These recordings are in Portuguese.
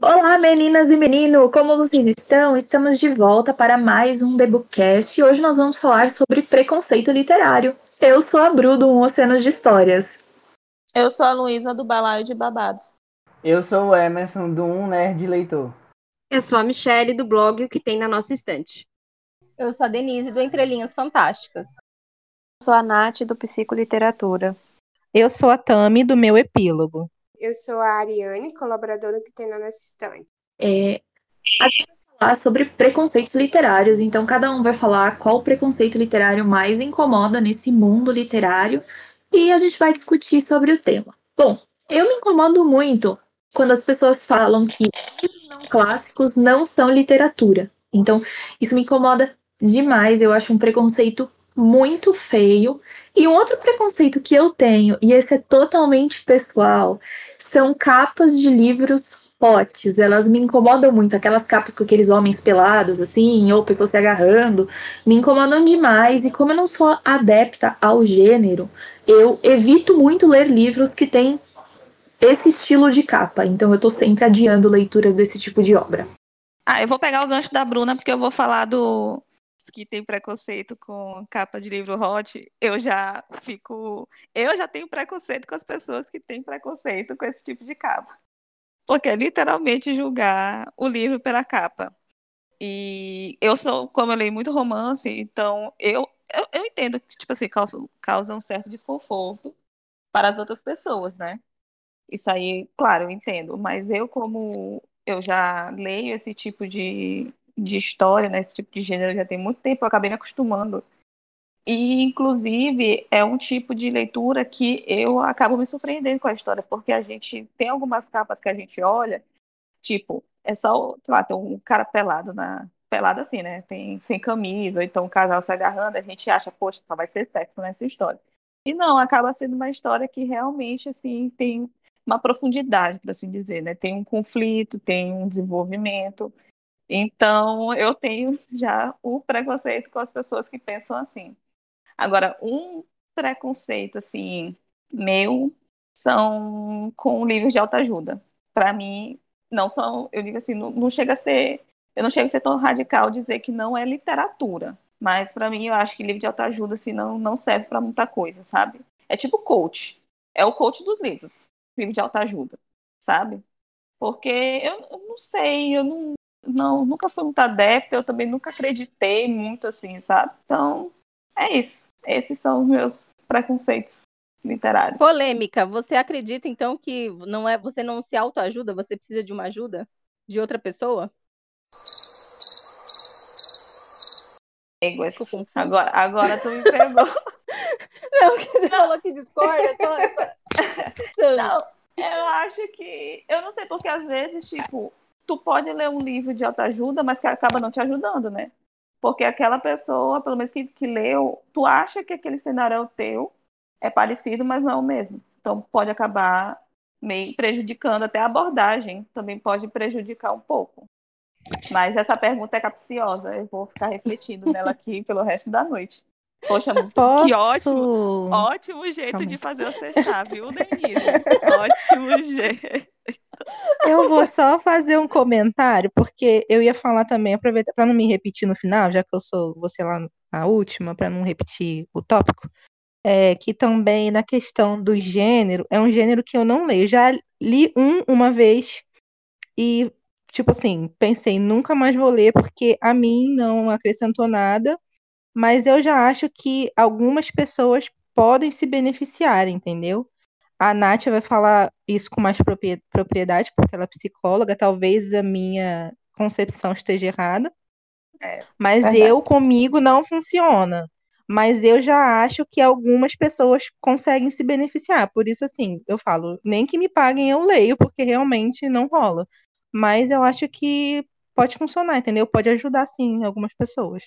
Olá, meninas e menino, como vocês estão? Estamos de volta para mais um Debookcast e hoje nós vamos falar sobre preconceito literário. Eu sou a Bru do Um Oceano de Histórias. Eu sou a Luísa do Balaio de Babados. Eu sou o Emerson do Um Nerd Leitor. Eu sou a Michelle do blog O que tem na nossa estante. Eu sou a Denise do Entre Linhas Fantásticas. Eu sou a Nath do Psicoliteratura. Eu sou a Tami do Meu Epílogo. Eu sou a Ariane, colaboradora que tem na nossa estante. É, a gente vai falar sobre preconceitos literários, então cada um vai falar qual preconceito literário mais incomoda nesse mundo literário e a gente vai discutir sobre o tema. Bom, eu me incomodo muito quando as pessoas falam que livros não clássicos não são literatura. Então, isso me incomoda demais, eu acho um preconceito muito feio. E um outro preconceito que eu tenho, e esse é totalmente pessoal, são capas de livros potes. Elas me incomodam muito. Aquelas capas com aqueles homens pelados, assim, ou pessoas se agarrando, me incomodam demais. E como eu não sou adepta ao gênero, eu evito muito ler livros que têm esse estilo de capa. Então eu tô sempre adiando leituras desse tipo de obra. Ah, eu vou pegar o gancho da Bruna, porque eu vou falar do que tem preconceito com capa de livro hot, eu já fico. Eu já tenho preconceito com as pessoas que têm preconceito com esse tipo de capa. Porque é literalmente julgar o livro pela capa. E eu sou, como eu leio muito romance, então eu, eu, eu entendo que, tipo assim, causa, causa um certo desconforto para as outras pessoas, né? Isso aí, claro, eu entendo. Mas eu, como eu já leio esse tipo de, de história, né, esse tipo de gênero já tem muito tempo, eu acabei me acostumando. E, inclusive, é um tipo de leitura que eu acabo me surpreendendo com a história, porque a gente tem algumas capas que a gente olha, tipo, é só, lá, tem um cara pelado na. Pelado assim, né? Tem sem camisa, então um casal se agarrando, a gente acha, poxa, só vai ser sexo nessa história. E não, acaba sendo uma história que realmente, assim, tem uma profundidade, por assim dizer, né? Tem um conflito, tem um desenvolvimento. Então, eu tenho já o preconceito com as pessoas que pensam assim. Agora, um preconceito, assim, meu, são com livros de autoajuda. Para mim, não são, eu digo assim, não, não, chega a ser, eu não chego a ser tão radical dizer que não é literatura. Mas para mim, eu acho que livro de autoajuda, assim, não, não serve para muita coisa, sabe? É tipo coach. É o coach dos livros, livro de autoajuda, sabe? Porque eu, eu não sei, eu não, não, nunca fui muito adepta, eu também nunca acreditei muito assim, sabe? Então, é isso. Esses são os meus preconceitos literários. Polêmica. Você acredita então que não é, você não se autoajuda, você precisa de uma ajuda de outra pessoa? Agora, agora tu me pegou. não, porque você falou que discorda, só... Não, eu acho que. Eu não sei, porque às vezes, tipo, tu pode ler um livro de autoajuda, mas que acaba não te ajudando, né? Porque aquela pessoa, pelo menos que, que leu, tu acha que aquele cenário é o teu, é parecido, mas não é o mesmo. Então pode acabar meio prejudicando até a abordagem, também pode prejudicar um pouco. Mas essa pergunta é capciosa, eu vou ficar refletindo nela aqui pelo resto da noite. Poxa, Posso... que ótimo, ótimo jeito Calma. de fazer você estar, viu, Denise? ótimo jeito. Eu vou só fazer um comentário, porque eu ia falar também, aproveitar para não me repetir no final, já que eu sou você lá a última, para não repetir o tópico, é que também na questão do gênero, é um gênero que eu não leio. Já li um uma vez e, tipo assim, pensei, nunca mais vou ler, porque a mim não acrescentou nada, mas eu já acho que algumas pessoas podem se beneficiar, entendeu? A Nath vai falar isso com mais propriedade, porque ela é psicóloga, talvez a minha concepção esteja errada. É, mas verdade. eu comigo não funciona. Mas eu já acho que algumas pessoas conseguem se beneficiar. Por isso, assim, eu falo, nem que me paguem, eu leio, porque realmente não rola. Mas eu acho que pode funcionar, entendeu? Pode ajudar, sim, algumas pessoas.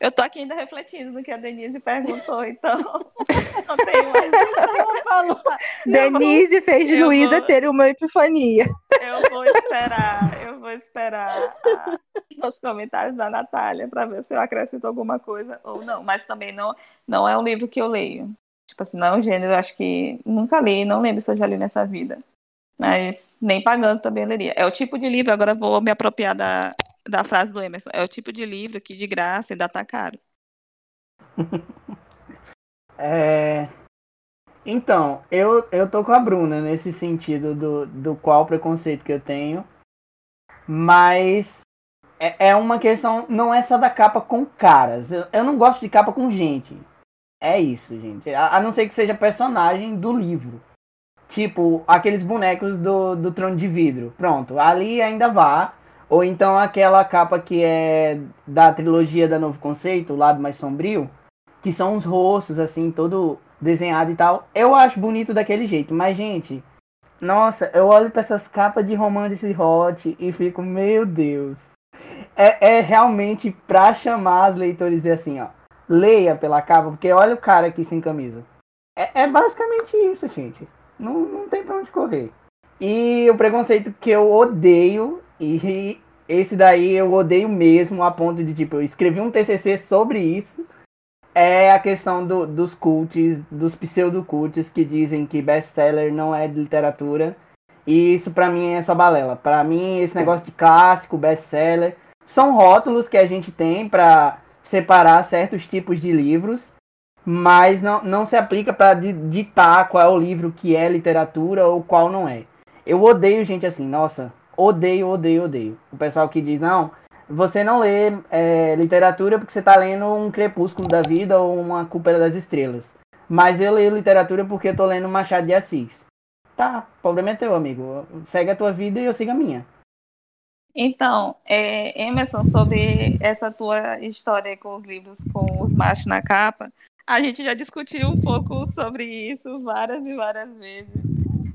Eu tô aqui ainda refletindo no que a Denise perguntou, então não tenho mais falou. Denise fez eu Luísa vou... ter uma epifania. Eu vou esperar, eu vou esperar a... os comentários da Natália para ver se eu acrescento alguma coisa ou não. Mas também não, não é um livro que eu leio. Tipo assim, não é um gênero, acho que nunca li, não lembro se eu já li nessa vida. Mas nem pagando também leria. É o tipo de livro, agora vou me apropriar da, da frase do Emerson, é o tipo de livro que de graça ainda tá caro. É... Então, eu, eu tô com a Bruna nesse sentido do, do qual preconceito que eu tenho. Mas é, é uma questão, não é só da capa com caras. Eu, eu não gosto de capa com gente. É isso, gente. A, a não ser que seja personagem do livro. Tipo, aqueles bonecos do, do trono de vidro. Pronto, ali ainda vá. Ou então aquela capa que é da trilogia da Novo Conceito, o lado mais sombrio, que são os rostos, assim, todo desenhado e tal. Eu acho bonito daquele jeito, mas, gente, nossa, eu olho para essas capas de romance hot e fico, meu Deus. É, é realmente pra chamar os leitores e dizer assim, ó, leia pela capa, porque olha o cara aqui sem camisa. É, é basicamente isso, gente. Não, não tem pra onde correr. E o preconceito que eu odeio, e esse daí eu odeio mesmo, a ponto de, tipo, eu escrevi um TCC sobre isso, é a questão do, dos cults, dos pseudo-cults que dizem que best-seller não é de literatura. E isso pra mim é só balela. Pra mim, esse negócio de clássico, best-seller, são rótulos que a gente tem para separar certos tipos de livros, mas não, não se aplica para ditar qual é o livro que é literatura ou qual não é. Eu odeio gente assim, nossa, odeio, odeio, odeio. O pessoal que diz, não, você não lê é, literatura porque você está lendo um Crepúsculo da Vida ou uma Culpa das Estrelas. Mas eu leio literatura porque estou lendo Machado de Assis. Tá, o problema é teu, amigo. Segue a tua vida e eu sigo a minha. Então, é, Emerson, sobre essa tua história com os livros com os machos na capa, a gente já discutiu um pouco sobre isso várias e várias vezes.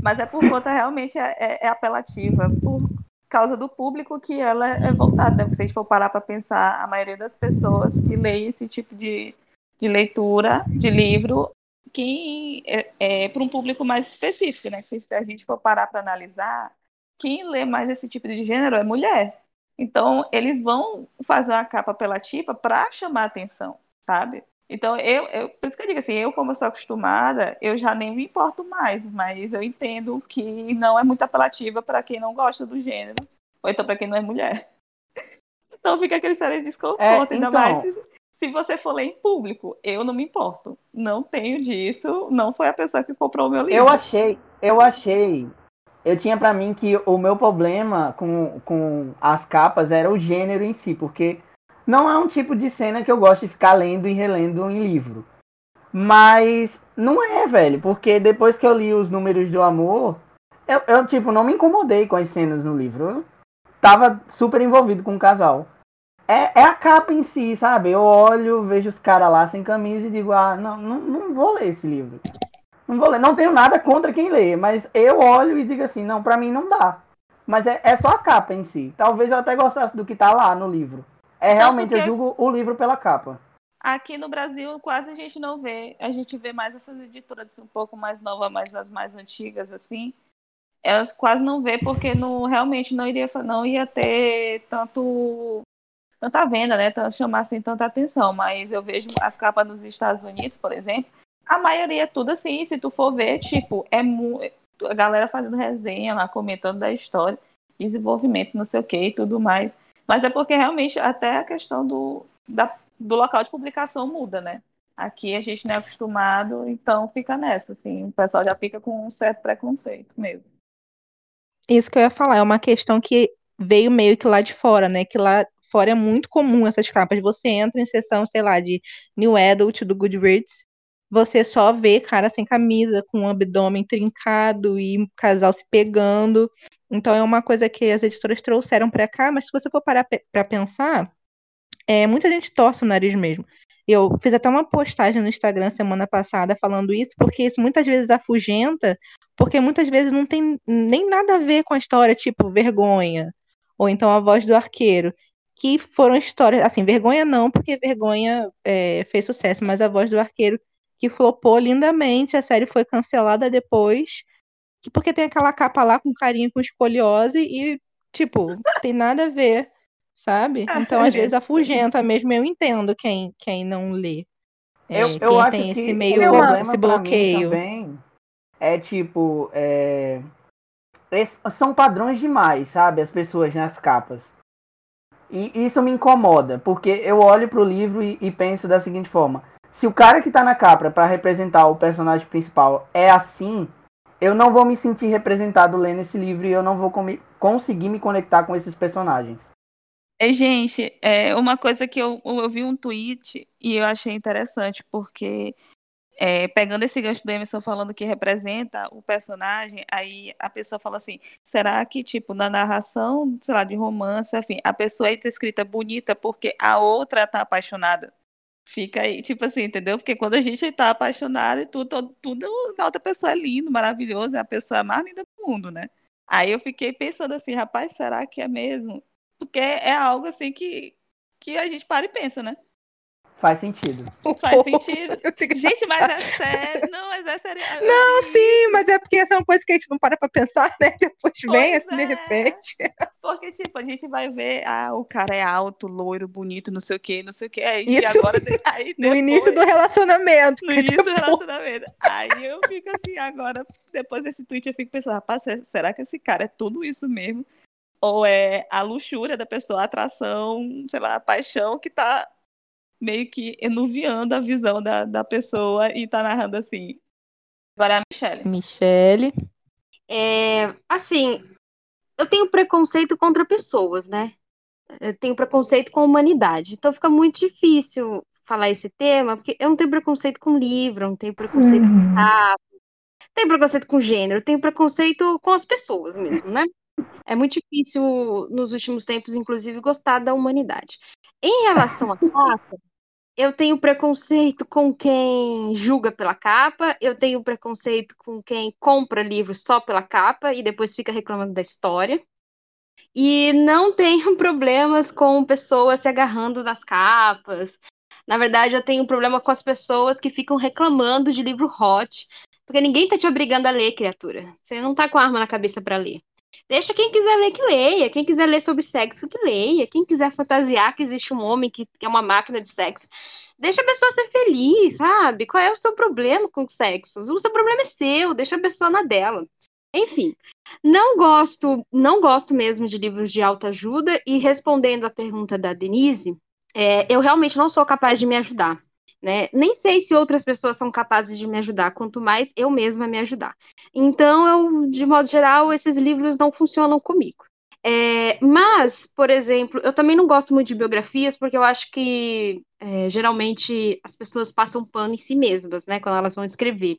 Mas é por conta realmente é, é apelativa, por causa do público que ela é voltada. Né? Se a gente for parar para pensar, a maioria das pessoas que leem esse tipo de, de leitura, de livro, que é, é para um público mais específico, né? Se a gente for parar para analisar, quem lê mais esse tipo de gênero é mulher. Então, eles vão fazer uma capa apelativa para chamar atenção, sabe? Então, eu, eu, por isso que eu digo assim, eu, como eu sou acostumada, eu já nem me importo mais, mas eu entendo que não é muito apelativa para quem não gosta do gênero, ou então para quem não é mulher. Então fica aquele sério desconforto, é, então... ainda mais se, se, você for ler em público. Eu não me importo. Não tenho disso, não foi a pessoa que comprou o meu livro. Eu achei, eu achei eu tinha para mim que o meu problema com, com as capas era o gênero em si, porque não é um tipo de cena que eu gosto de ficar lendo e relendo em livro. Mas não é, velho, porque depois que eu li os números do amor, eu, eu tipo, não me incomodei com as cenas no livro. Eu tava super envolvido com o casal. É, é a capa em si, sabe? Eu olho, vejo os caras lá sem camisa e digo, ah, não, não, não vou ler esse livro. Não vou ler. Não tenho nada contra quem lê, mas eu olho e digo assim, não, para mim não dá. Mas é, é só a capa em si. Talvez eu até gostasse do que tá lá no livro. É realmente, eu julgo o livro pela capa. Aqui no Brasil quase a gente não vê. A gente vê mais essas editoras assim, um pouco mais novas, mais as mais antigas, assim. Elas quase não vê porque não, realmente não iria, não ia ter tanto tanta venda, né? Chamassem tanta atenção. Mas eu vejo as capas nos Estados Unidos, por exemplo, a maioria é tudo assim, se tu for ver, tipo, é a galera fazendo resenha lá, comentando da história, desenvolvimento, não sei o que e tudo mais. Mas é porque realmente até a questão do, da, do local de publicação muda, né? Aqui a gente não é acostumado, então fica nessa, assim, o pessoal já fica com um certo preconceito mesmo. Isso que eu ia falar, é uma questão que veio meio que lá de fora, né? Que lá fora é muito comum essas capas. Você entra em sessão, sei lá, de New Adult do Goodreads, você só vê cara sem camisa, com o abdômen trincado e casal se pegando. Então é uma coisa que as editoras trouxeram para cá, mas se você for parar para pensar, é, muita gente torce o nariz mesmo. Eu fiz até uma postagem no Instagram semana passada falando isso, porque isso muitas vezes afugenta, porque muitas vezes não tem nem nada a ver com a história, tipo vergonha, ou então a voz do arqueiro, que foram histórias, assim, vergonha não, porque vergonha é, fez sucesso, mas a voz do arqueiro que flopou lindamente, a série foi cancelada depois, porque tem aquela capa lá com carinho com escoliose e, tipo, tem nada a ver, sabe? Então, às vezes, afugenta mesmo, eu entendo quem, quem não lê. É, eu, eu quem acho tem que esse meio esse bloqueio. também é tipo é, são padrões demais, sabe? As pessoas nas capas. E isso me incomoda, porque eu olho pro livro e, e penso da seguinte forma: se o cara que tá na capa para representar o personagem principal é assim, eu não vou me sentir representado lendo esse livro e eu não vou conseguir me conectar com esses personagens. É, gente, é uma coisa que eu, eu vi um tweet e eu achei interessante, porque é, pegando esse gancho do Emerson falando que representa o personagem, aí a pessoa fala assim, será que, tipo, na narração, sei lá, de romance, enfim, a pessoa é escrita bonita porque a outra tá apaixonada? Fica aí, tipo assim, entendeu? Porque quando a gente tá apaixonado e tudo, tudo, na outra pessoa é lindo, maravilhoso, é a pessoa mais linda do mundo, né? Aí eu fiquei pensando assim, rapaz, será que é mesmo? Porque é algo assim que, que a gente para e pensa, né? Faz sentido. Faz sentido. Gente, mas é sério. Não, mas é sério. Não, eu- sim, mas é porque essa é uma coisa que a gente não para pra pensar, né? Depois vem Pois assim, de é. repente. Porque, tipo, a gente vai ver, ah, o cara é alto, loiro, bonito, não sei o quê, não sei o quê. Aí, Isso e agora, aí No depois- início do relacionamento. No início do depois- relacionamento. Aí eu fico assim, agora, depois desse tweet, eu fico pensando, rapaz, se- será que esse cara é tudo isso mesmo? Ou é a luxúria da pessoa, a atração, sei lá, a paixão que tá meio que enuviando a visão da, da pessoa e tá narrando assim. Agora é a Michelle. Michele. É, assim, eu tenho preconceito contra pessoas, né? Eu tenho preconceito com a humanidade. Então fica muito difícil falar esse tema, porque eu não tenho preconceito com livro, eu não tenho preconceito com capa, não tenho preconceito com gênero, eu tenho preconceito com as pessoas mesmo, né? É muito difícil, nos últimos tempos, inclusive, gostar da humanidade. Em relação à capa, eu tenho preconceito com quem julga pela capa, eu tenho preconceito com quem compra livro só pela capa e depois fica reclamando da história. E não tenho problemas com pessoas se agarrando nas capas. Na verdade, eu tenho problema com as pessoas que ficam reclamando de livro hot, porque ninguém tá te obrigando a ler, criatura. Você não tá com a arma na cabeça para ler. Deixa quem quiser ler que leia, quem quiser ler sobre sexo que leia, quem quiser fantasiar que existe um homem que, é uma máquina de sexo. Deixa a pessoa ser feliz, sabe? Qual é o seu problema com o sexo? O seu problema é seu, deixa a pessoa na dela. Enfim, não gosto, não gosto mesmo de livros de autoajuda e respondendo a pergunta da Denise, é, eu realmente não sou capaz de me ajudar. Né? Nem sei se outras pessoas são capazes de me ajudar, quanto mais eu mesma me ajudar. Então, eu, de modo geral, esses livros não funcionam comigo. É, mas, por exemplo, eu também não gosto muito de biografias, porque eu acho que é, geralmente as pessoas passam pano em si mesmas, né, quando elas vão escrever.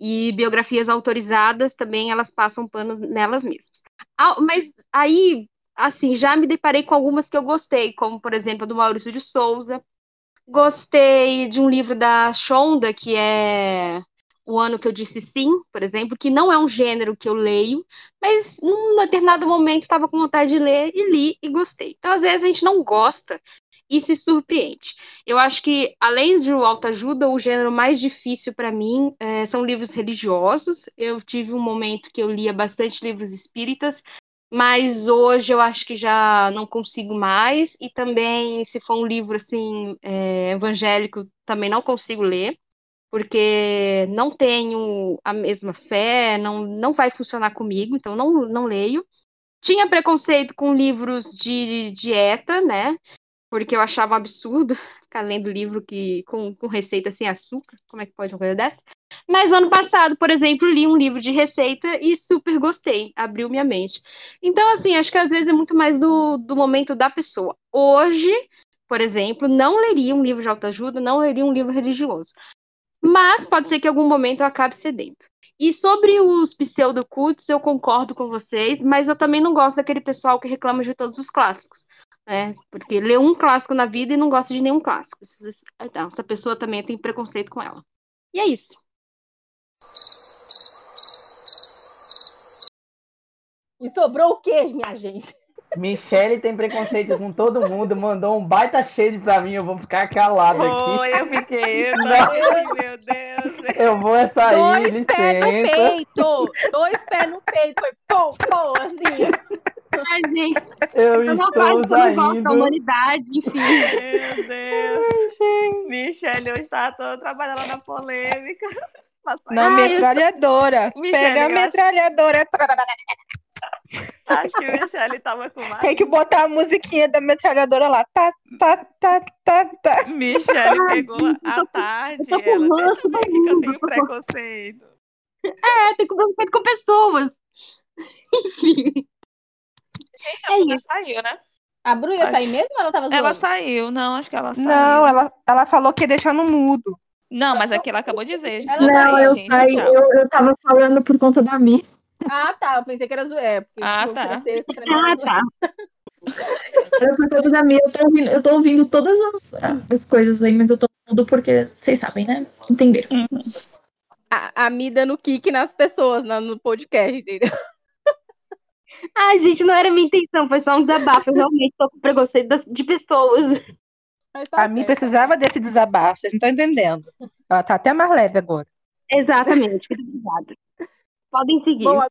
E biografias autorizadas também elas passam pano nelas mesmas. Ah, mas aí, assim, já me deparei com algumas que eu gostei, como por exemplo a do Maurício de Souza. Gostei de um livro da Shonda, que é O Ano que Eu Disse Sim, por exemplo, que não é um gênero que eu leio, mas num determinado momento estava com vontade de ler e li e gostei. Então, às vezes, a gente não gosta e se surpreende. Eu acho que, além de autoajuda, o gênero mais difícil para mim é, são livros religiosos. Eu tive um momento que eu lia bastante livros espíritas, mas hoje eu acho que já não consigo mais. E também, se for um livro assim é, evangélico, também não consigo ler, porque não tenho a mesma fé, não, não vai funcionar comigo, então não, não leio. Tinha preconceito com livros de dieta, né? porque eu achava absurdo ficar lendo livro que, com, com receita sem açúcar. Como é que pode uma coisa dessa? Mas ano passado, por exemplo, li um livro de receita e super gostei, abriu minha mente. Então, assim, acho que às vezes é muito mais do, do momento da pessoa. Hoje, por exemplo, não leria um livro de autoajuda, não leria um livro religioso. Mas pode ser que em algum momento eu acabe cedendo. E sobre os pseudocultos, eu concordo com vocês, mas eu também não gosto daquele pessoal que reclama de todos os clássicos né? Porque lê um clássico na vida e não gosta de nenhum clássico. Então, essa pessoa também tem preconceito com ela. E é isso. E sobrou o quê, minha gente? Michele tem preconceito com todo mundo, mandou um baita shade pra mim, eu vou ficar calado aqui. Eu fiquei, eu assim, meu Deus. Eu vou é sair, Dois pés no licença. peito! Dois pés no peito! Foi pô, pô, assim. Ai, gente, Eu é uma estou fase eu humanidade, enfim. Meu Deus. Michelle hoje tá toda trabalhando na polêmica. Na Ah, eu metralhadora. Michele, Pega a eu acho- metralhadora. Acho que o Michelle tava com mais. Tem que botar a musiquinha da metralhadora lá. Tá, tá, tá, tá, tá. Michelle pegou a tarde. eu tô com Ela, deixa eu ver aqui que eu tenho eu preconceito. É, tem que preocupar com pessoas. Enfim. Gente, a É Bruna isso. saiu, né? A Bru ia Acho- sair mesmo ou ela tava zoando? Ela saiu, não, acho que ela saiu. Não, ela, ela falou que ia deixar no mudo. Não, mas aqui ela acabou de dizer. Ela Não, saiu, eu gente, saí, eu, eu tava falando por conta da Mi. Ah, tá. Eu pensei que era zoeira. porque Ah, por tá. Ah, zoeira. tá. Era por conta da Mi. Eu tô ouvindo, eu tô ouvindo todas as, as coisas aí, mas eu tô tudo porque vocês sabem, né? Entenderam. A, a Mi dando kick nas pessoas na- no podcast, entendeu? Ai, gente, não era minha intenção, foi só um desabafo. Eu realmente tô com preconceito das- de pessoas. Tá A mim precisava desse desabafo, vocês não estão entendendo. Ela tá até mais leve agora. Exatamente, obrigada. Podem seguir. Bom, a-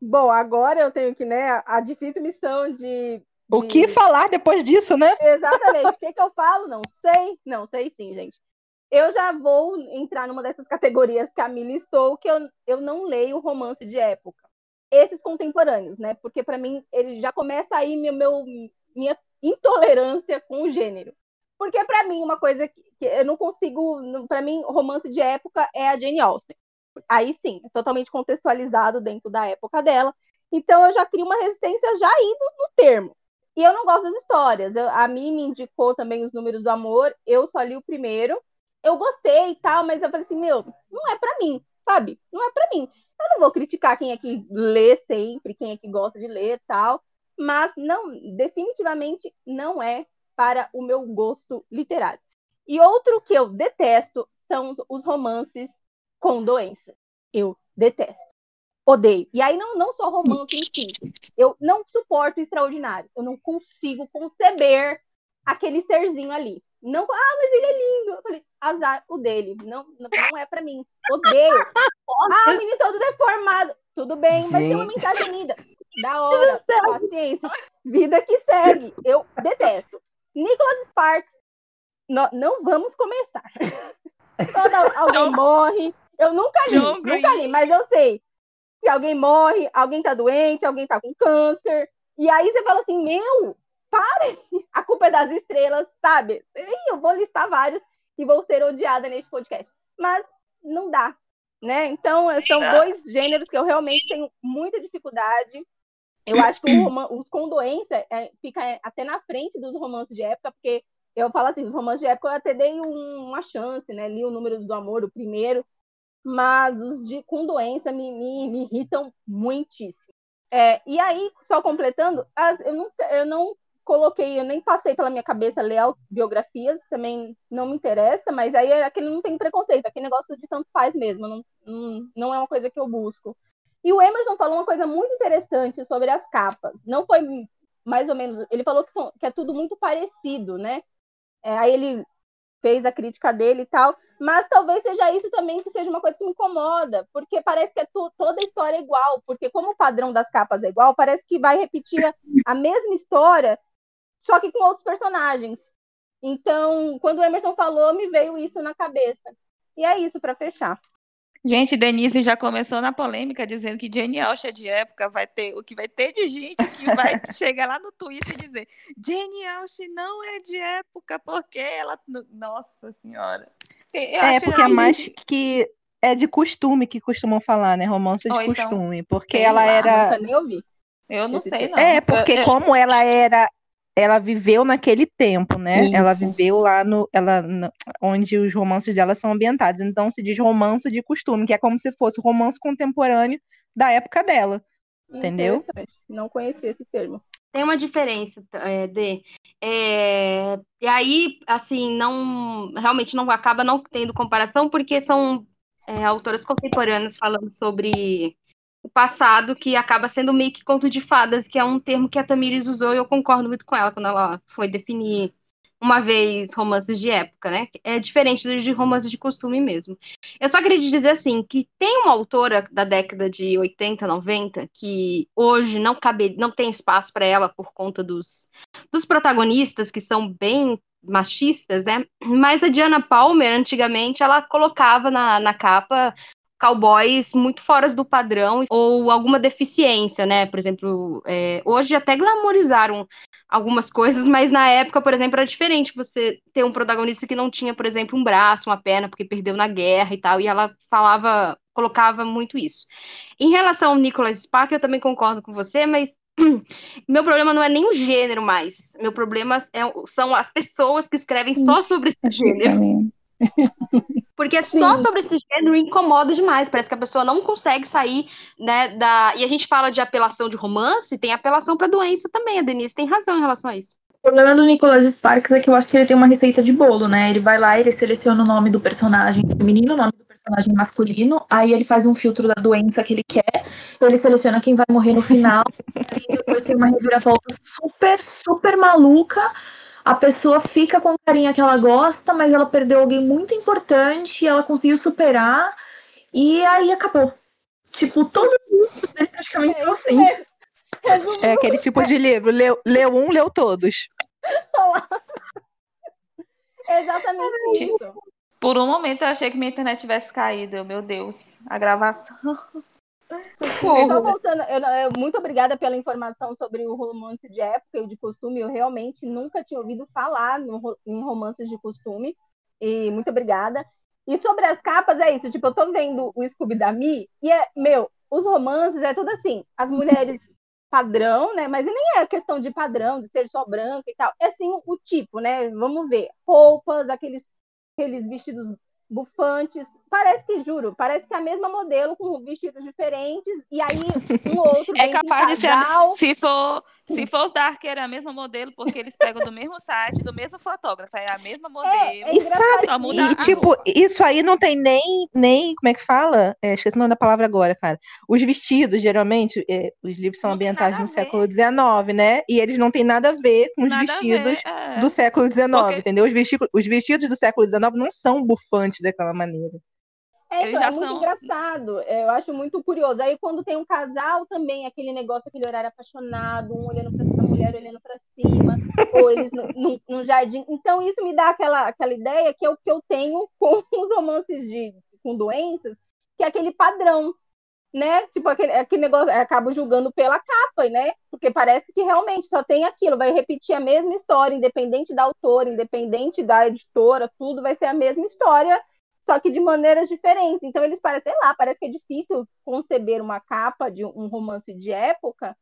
bom, agora eu tenho que, né, a difícil missão de. O que falar depois disso, né? Exatamente. O que, que eu falo? Não sei. Não sei sim, gente. Eu já vou entrar numa dessas categorias que a Mi listou, que eu, eu não leio romance de época. Esses contemporâneos, né? Porque para mim ele já começa aí meu, meu- minha intolerância com o gênero. Porque para mim uma coisa que, que eu não consigo, para mim romance de época é a Jane Austen. Aí sim, é totalmente contextualizado dentro da época dela. Então eu já crio uma resistência já indo no termo. E eu não gosto das histórias. Eu- a Mi me indicou também os números do amor. Eu só li o primeiro. Eu gostei e tal, mas eu falei assim, meu, não é pra mim, sabe? Não é pra mim. Eu não vou criticar quem é que lê sempre, quem é que gosta de ler tal, mas não, definitivamente não é para o meu gosto literário. E outro que eu detesto são os- romances com doença. Eu detesto. Odeio. E aí não, não só romance em si. Eu não suporto extraordinário. Eu não consigo conceber aquele serzinho ali. Não, ah, mas ele é lindo. Eu falei, azar o dele. Não, não, não é pra mim. Odeio. Ah, o menino todo deformado. Tudo bem, mas tem uma Gente. mensagem linda. Da hora. Paciência. Vida que segue. Eu detesto. Nicholas Sparks. nó- não vamos começar. Quando alguém morre. Eu nunca li, John nunca li, mas eu sei. Se alguém morre, alguém tá doente, alguém tá com câncer. E aí você fala assim, meu, pare! A culpa é das estrelas, sabe? Eu vou listar vários e vou ser odiada neste podcast. Mas não dá, né? Então, são dois gêneros que eu realmente tenho muita dificuldade. Eu acho que roman- os com doença é, fica até na frente dos romances de época, porque eu falo assim, os romances de época eu até dei um- uma chance, né? Li o Números do Amor, o primeiro, mas os de com doença me, me, me irritam muitíssimo. É, e aí, só completando, as- eu, nunca, eu não coloquei, eu nem passei pela minha cabeça ler biografias, também não me interessa, mas aí é aquele não tem preconceito, aquele negócio de tanto faz mesmo, não, não, não é uma coisa que eu busco. E o Emerson falou uma coisa muito interessante sobre as capas. Não foi mais ou menos. Ele falou que, que é tudo muito parecido, né? É, aí ele fez a crítica dele e tal, mas talvez seja isso também que seja uma coisa que me incomoda, porque parece que é tu- toda a história é igual, porque como o padrão das capas é igual, parece que vai repetir a, a mesma história, só que com outros personagens. Então, quando o Emerson falou, me veio isso na cabeça. E é isso para fechar. Gente, Denise já começou na polêmica dizendo que Jane Austen é de época, vai ter o que vai ter de gente que vai chegar lá no Twitter e dizer Jane Austen não é de época, porque ela. Nossa Senhora. Eu É, porque é mais gente- que é de costume que costumam falar, né? Romance de Ou então, costume. Porque sei ela lá, era. Nunca nem ouvi. Eu não Esse sei, não. É, porque Eu- eu- como ela era. Ela viveu naquele tempo, né? Ela Isso. viveu lá no, ela, no- onde os romances dela são ambientados. Então se diz romance de costume, que é como se fosse romance contemporâneo da época dela. Entendeu? Não conhecia esse termo. Tem uma diferença, é, de é, e aí, assim, não realmente não acaba não tendo comparação, porque são é, autoras contemporâneas falando sobre o passado, que acaba sendo meio que conto de fadas, que é um termo que a Tamires usou e eu concordo muito com ela quando ela foi definir uma vez romances de época, né? É diferente de romances de costume mesmo. Eu só queria dizer assim que tem uma autora da década de 80, 90 que hoje não cabe, não tem espaço para ela por conta dos, dos protagonistas que são bem machistas, né? Mas a Diana Palmer, antigamente, ela colocava na, na capa cowboys muito fora do padrão ou alguma deficiência, né? Por exemplo, é, hoje até glamorizaram algumas coisas, mas na época, por exemplo, era diferente você ter um protagonista que não tinha, por exemplo, um braço, uma perna, porque perdeu na guerra e tal, e ela falava, colocava muito isso. Em relação ao Nicholas Spark, eu também concordo com você, mas meu problema não é nem o gênero mais. Meu problema é, são as pessoas que escrevem só sobre esse gênero. Porque Sim. só sobre esse gênero incomoda demais. Parece que a pessoa não consegue sair, né, da. E a gente fala de apelação de romance, tem apelação para doença também. A Denise tem razão em relação a isso. O problema do Nicholas Sparks é que eu acho que ele tem uma receita de bolo, né? Ele vai lá, ele seleciona o nome do personagem feminino, o nome do personagem masculino, aí ele faz um filtro da doença que ele quer, ele seleciona quem vai morrer no final, e depois tem uma reviravolta super, super maluca a pessoa fica com o carinha que ela gosta, mas ela perdeu alguém muito importante, ela conseguiu superar, e aí acabou. Tipo, todos os livros dele praticamente são assim. É aquele tipo de livro, leu, leu um, leu todos. Exatamente isso. Por um momento eu achei que minha internet tivesse caído. Meu Deus, a gravação. Só voltando, eu, eu, muito obrigada pela informação sobre o romance de época e de costume. Eu realmente nunca tinha ouvido falar no, em romances de costume. E muito obrigada. E sobre as capas, é isso. Tipo, eu tô vendo o Scooby da Mi e é, meu, os romances é tudo assim. As mulheres padrão, né? Mas nem é questão de padrão, de ser só branca e tal. É assim o tipo, né? Vamos ver. Roupas, aqueles, aqueles vestidos bufantes. Parece que, juro, parece que é a mesma modelo com vestidos diferentes, e aí um outro. É capaz de ser. Se for, se for os Dark, era a mesma modelo, porque eles pegam do mesmo site, do mesmo fotógrafo, é a mesma modelo. É, é e sabe, e, tipo, isso aí não tem nem, nem. Como é que fala? É, esqueci o nome da palavra agora, cara. Os vestidos, geralmente, é, os livros são não ambientados no século XIX, né? E eles não têm nada a ver com os nada vestidos ver, é. do século XIX, porque... entendeu? Os, vesti os vestidos do século XIX não são bufantes daquela maneira. É, então, é muito são... engraçado. Eu acho muito curioso. Aí quando tem um casal também, aquele negócio, aquele horário apaixonado, um olhando para a mulher olhando para cima, ou eles no, jardim. Então isso me dá aquela, aquela ideia que é o que eu tenho com os romances de com doenças, que é aquele padrão, né? Tipo aquele, aquele negócio, acabo julgando pela capa, né? Porque parece que realmente só tem aquilo, vai repetir a mesma história, independente da autora, independente da editora, tudo vai ser a mesma história só que de maneiras diferentes. Então eles parecem, sei lá, parece que é difícil conceber uma capa de um romance de época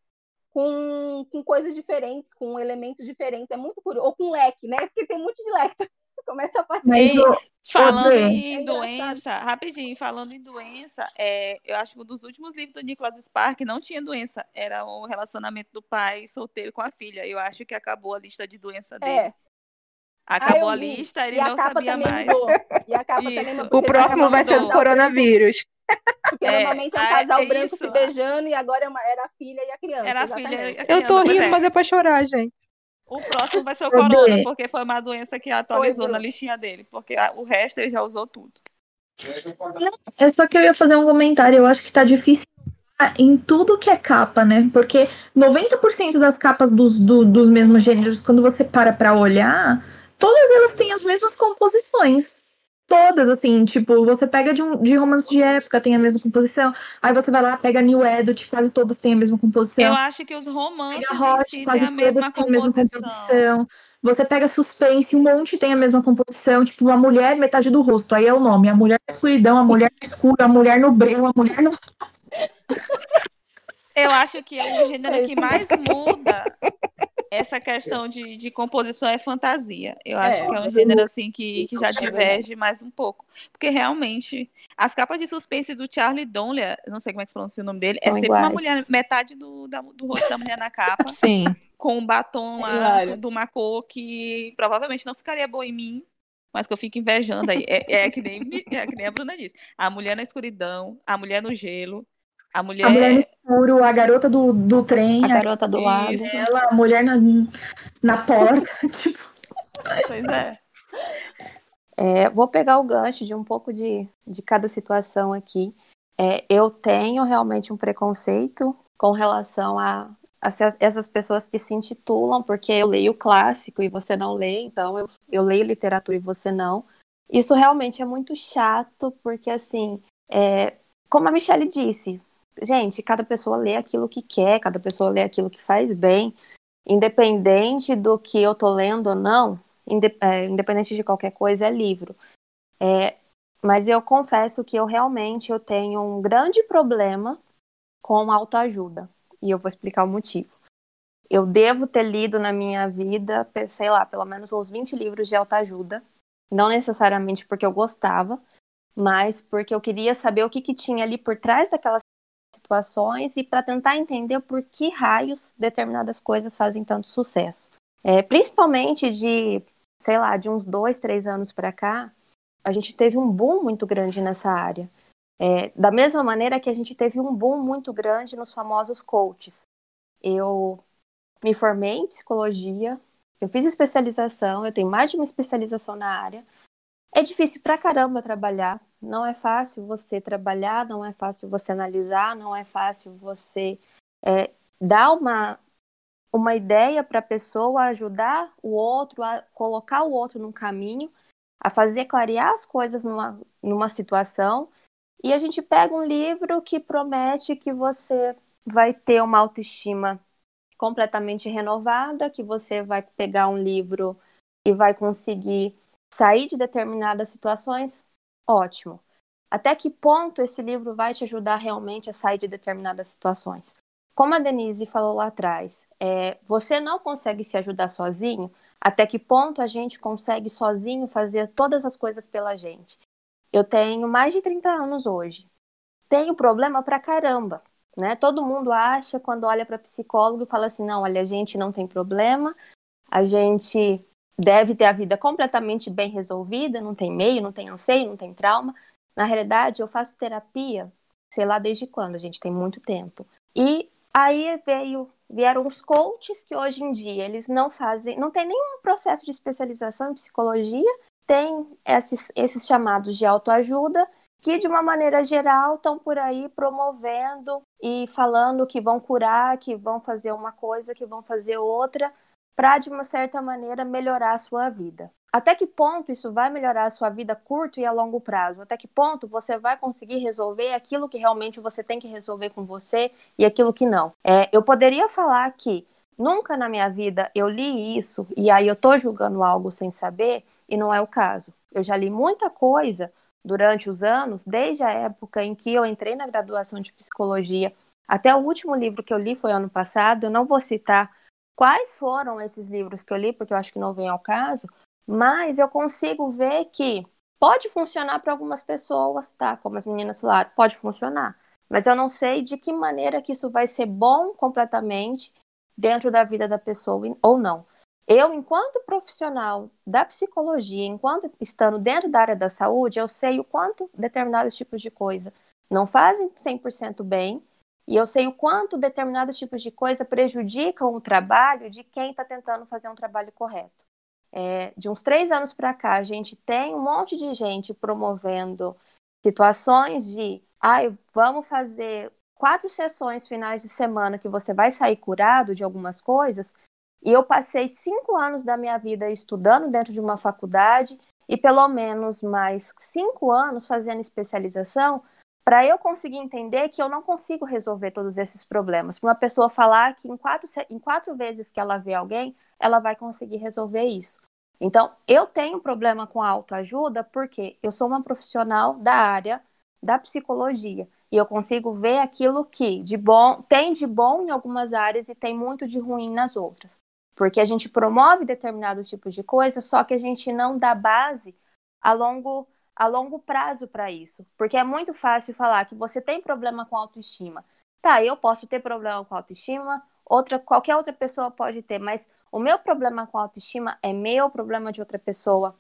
com, com coisas diferentes, com elementos diferentes. É muito curioso. Ou com leque, né? Porque tem um monte de leque. Começa a aparecer. falando em é doença, rapidinho, falando em doença, é, eu acho que um dos últimos livros do Nicholas Spark não tinha doença, era o relacionamento do pai solteiro com a filha. Eu acho que acabou a lista de doença dele. É, Acabou a lista, ele não sabia mais. o próximo vai ser do coronavírus. Porque é, normalmente é um casal é branco isso. se beijando e agora é uma, era a filha e a criança. Era a filha e a criança. Eu tô rindo, é. mas é pra chorar, gente. O próximo vai ser o corona, porque foi uma doença que atualizou na listinha dele, porque o resto ele já usou tudo. É só que eu ia fazer um comentário, eu acho que tá difícil em tudo que é capa, né? Porque 90% das capas dos, do, dos mesmos gêneros, quando você para pra olhar, todas elas têm as mesmas composições. Todas, assim, tipo, você pega de, um, de romance de época, tem a mesma composição. Aí você vai lá, pega New Edit, quase todas têm a mesma composição. Eu acho que os romances pega Hot, si quase a mesma têm a mesma composição. Você pega suspense, um monte tem a mesma composição, tipo, a mulher, metade do rosto, aí é o nome. A mulher na escuridão, a mulher no escuro, a mulher no breu, a mulher no. Eu acho que é o gênero que mais muda essa questão de, de composição é fantasia. Eu acho é, que é um gênero assim que, que já diverge mais um pouco. Porque realmente, as capas de suspense do Charlie Donley, não sei como é que se pronuncia o nome dele, é São é sempre iguais. uma mulher, metade do, da, do rosto da mulher na capa. Sim. Com um batom lá é de uma cor que provavelmente não ficaria boa em mim, mas que eu fico invejando aí. É, é, que nem, é que nem a Bruna disse. A mulher na escuridão, a mulher no gelo, a mulher... a mulher no escuro, a garota do, do trem. A garota do lado. Ela, a mulher na, na porta. tipo... Pois é. É, vou pegar o gancho de um pouco de, de cada situação aqui. É, eu tenho realmente um preconceito com relação a, a essas pessoas que se intitulam, porque eu leio clássico e você não lê, então eu, eu leio literatura e você não. Isso realmente é muito chato, porque assim, é, como a Michelle disse, gente, cada pessoa lê aquilo que quer, cada pessoa lê aquilo que faz bem, independente do que eu tô lendo ou não, é, independente de qualquer coisa, é livro. É, mas eu confesso que eu realmente eu tenho um grande problema com autoajuda. E eu vou explicar o motivo. Eu devo ter lido na minha vida, sei lá, pelo menos uns 20 livros de autoajuda. Não necessariamente porque eu gostava, mas porque eu queria saber o que, que tinha ali por trás daquelas situações e para tentar entender por que raios determinadas coisas fazem tanto sucesso. É, principalmente de, sei lá, de uns dois, três anos para cá, a gente teve um boom muito grande nessa área. É, da mesma maneira que a gente teve um boom muito grande nos famosos coaches. Eu me formei em psicologia, eu fiz especialização, eu tenho mais de uma especialização na área. É difícil pra caramba trabalhar, não é fácil você trabalhar, não é fácil você analisar, não é fácil você é, dar uma, uma ideia para a pessoa, ajudar o outro, a colocar o outro num caminho, a fazer clarear as coisas numa, numa situação. E a gente pega um livro que promete que você vai ter uma autoestima completamente renovada, que você vai pegar um livro e vai conseguir sair de determinadas situações ótimo. Até que ponto esse livro vai te ajudar realmente a sair de determinadas situações? Como a Denise falou lá atrás, é, você não consegue se ajudar sozinho. Até que ponto a gente consegue sozinho fazer todas as coisas pela gente? Eu tenho mais de 30 anos hoje. Tenho problema pra caramba, né? Todo mundo acha quando olha para psicólogo e fala assim: "Não, olha, a gente não tem problema. A gente deve ter a vida completamente bem resolvida, não tem meio, não tem anseio, não tem trauma. Na realidade, eu faço terapia, sei lá desde quando, a gente tem muito tempo. E aí veio vieram os coaches que hoje em dia eles não fazem, não tem nenhum processo de especialização em psicologia, tem esses, esses chamados de autoajuda que de uma maneira geral estão por aí promovendo e falando que vão curar, que vão fazer uma coisa, que vão fazer outra, para, de uma certa maneira, melhorar a sua vida. Até que ponto isso vai melhorar a sua vida a curto e a longo prazo? Até que ponto você vai conseguir resolver aquilo que realmente você tem que resolver com você e aquilo que não? É, eu poderia falar que nunca na minha vida eu li isso e aí eu tô julgando algo sem saber e não é o caso. Eu já li muita coisa durante os anos, desde a época em que eu entrei na graduação de psicologia até o último livro que eu li foi ano passado. Eu não vou citar quais foram esses livros que eu li, porque eu acho que não vem ao caso, mas eu consigo ver que pode funcionar para algumas pessoas, tá? Como as meninas falaram, pode funcionar. Mas eu não sei de que maneira que isso vai ser bom completamente dentro da vida da pessoa ou não. Eu, enquanto profissional da psicologia, enquanto estando dentro da área da saúde, eu sei o quanto determinados tipos de coisa não fazem 100% bem e eu sei o quanto determinados tipos de coisa prejudicam o trabalho de quem está tentando fazer um trabalho correto. É, de uns três anos para cá, a gente tem um monte de gente promovendo situações de, ah, vamos fazer quatro sessões finais de semana que você vai sair curado de algumas coisas. E eu passei cinco anos da minha vida estudando dentro de uma faculdade e pelo menos mais cinco anos fazendo especialização para eu conseguir entender que eu não consigo resolver todos esses problemas. Para uma pessoa falar que em quatro, em quatro vezes que ela vê alguém, ela vai conseguir resolver isso. Então, eu tenho problema com a autoajuda porque eu sou uma profissional da área da psicologia e eu consigo ver aquilo que de bom tem de bom em algumas áreas e tem muito de ruim nas outras. Porque a gente promove determinados tipos de coisa, só que a gente não dá base a longo a longo prazo para isso. Porque é muito fácil falar que você tem problema com autoestima. Tá, eu posso ter problema com autoestima, outra, qualquer outra pessoa pode ter, mas o meu problema com autoestima é meu, problema de outra pessoa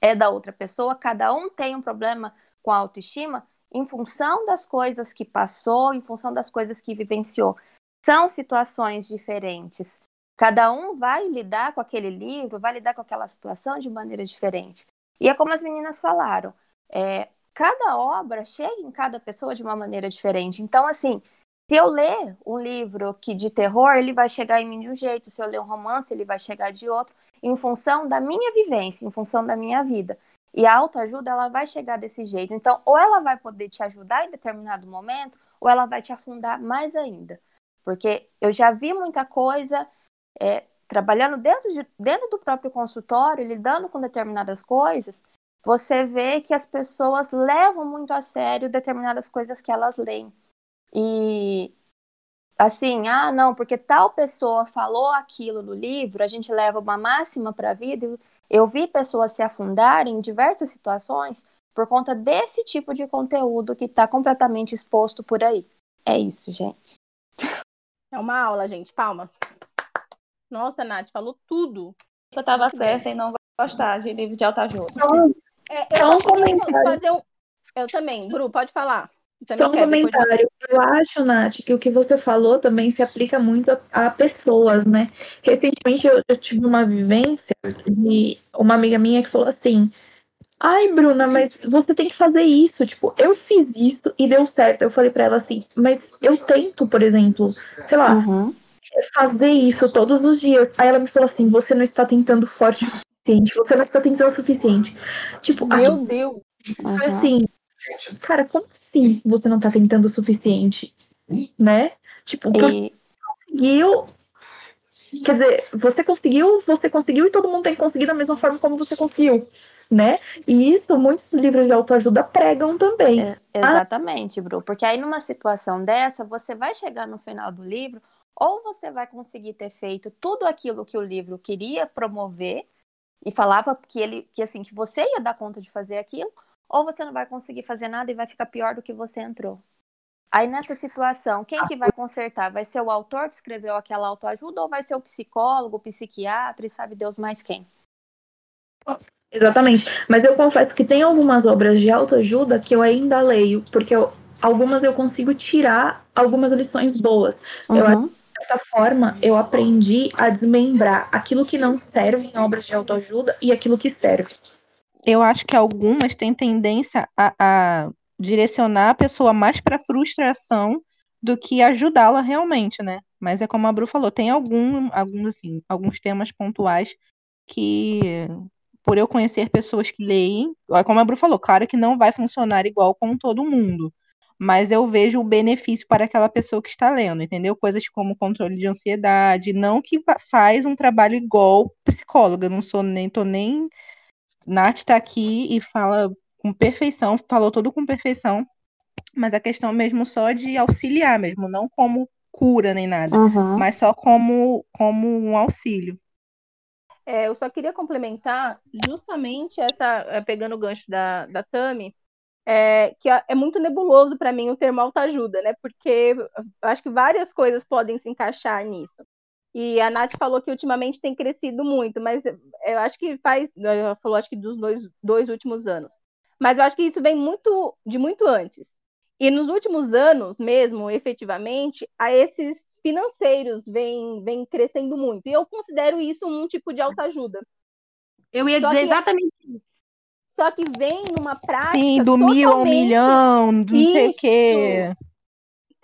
é da outra pessoa, cada um tem um problema com autoestima em função das coisas que passou, em função das coisas que vivenciou. São situações diferentes. Cada um vai lidar com aquele livro, vai lidar com aquela situação de maneira diferente. E é como as meninas falaram, é, cada obra chega em cada pessoa de uma maneira diferente. Então, assim, se eu ler um livro que de terror, ele vai chegar em mim de um jeito. Se eu ler um romance, ele vai chegar de outro, em função da minha vivência, em função da minha vida. E a autoajuda, ela vai chegar desse jeito. Então, ou ela vai poder te ajudar em determinado momento, ou ela vai te afundar mais ainda. Porque eu já vi muita coisa é, trabalhando dentro, de, dentro do próprio consultório, lidando com determinadas coisas, você vê que as pessoas levam muito a sério determinadas coisas que elas leem. E assim, ah, não, porque tal pessoa falou aquilo no livro, a gente leva uma máxima para a vida. Eu vi pessoas se afundarem em diversas situações por conta desse tipo de conteúdo que está completamente exposto por aí. É isso, gente. É uma aula, gente. Palmas. Nossa, Nath, falou tudo. Eu estava certa em não gostar de livro de autoajuda. É, eu só um fazer um... Eu também. Bru, pode falar. Só um comentário. Eu acho, Nath, que o que você falou também se aplica muito a, a pessoas, né? Recentemente eu, eu, tive uma vivência de uma amiga minha que falou assim: Ai, Bruna, mas você tem que fazer isso. Tipo, eu fiz isso e deu certo. Eu falei para ela assim, mas eu tento, por exemplo, sei lá, uhum. Fazer isso todos os dias. Aí ela me falou assim: você não está tentando forte o suficiente, você não está tentando o suficiente. Tipo, meu ai, Deus. Foi assim, cara, como assim você não tá tentando o suficiente? Né? Tipo, e... conseguiu. Quer dizer, você conseguiu, você conseguiu e todo mundo tem que conseguir da mesma forma como você conseguiu, né? E isso muitos livros de autoajuda pregam também. É, exatamente, Bru, porque aí numa situação dessa, você vai chegar no final do livro, ou você vai conseguir ter feito tudo aquilo que o livro queria promover e falava que ele que assim que você ia dar conta de fazer aquilo, ou você não vai conseguir fazer nada e vai ficar pior do que você entrou. Aí nessa situação, quem que vai consertar? Vai ser o autor que escreveu aquela autoajuda ou vai ser o psicólogo, o psiquiatra e sabe Deus mais quem? Exatamente. Mas eu confesso que tem algumas obras de autoajuda que eu ainda leio, porque eu, algumas eu consigo tirar algumas lições boas. Uhum. Eu, certa forma, eu aprendi a desmembrar aquilo que não serve em obras de autoajuda e aquilo que serve eu acho que algumas têm tendência a, a direcionar a pessoa mais para frustração do que ajudá-la realmente, né? Mas é como a Bru falou, tem algum, alguns, assim, alguns temas pontuais que, por eu conhecer pessoas que leem, como a Bru falou, claro que não vai funcionar igual com todo mundo, mas eu vejo o benefício para aquela pessoa que está lendo, entendeu? Coisas como controle de ansiedade, não que faz um trabalho igual psicóloga, não sou nem tô nem Nath está aqui e fala com perfeição, falou tudo com perfeição, mas a questão mesmo só de auxiliar mesmo, não como cura nem nada, uhum. mas só como, como um auxílio. É, eu só queria complementar justamente essa, é, pegando o gancho da, da Tami, é, que é muito nebuloso para mim o termo autoajuda, né? Porque eu acho que várias coisas podem se encaixar nisso. E a Nath falou que ultimamente tem crescido muito, mas eu acho que faz. Ela falou, acho que dos dois, dois últimos anos. Mas eu acho que isso vem muito de muito antes. E nos últimos anos, mesmo, efetivamente, a esses financeiros vem, vem crescendo muito. E eu considero isso um tipo de autoajuda. Eu ia Só dizer que, exatamente isso. Só que vem numa prática. Sim, do mil ao milhão, não sei o quê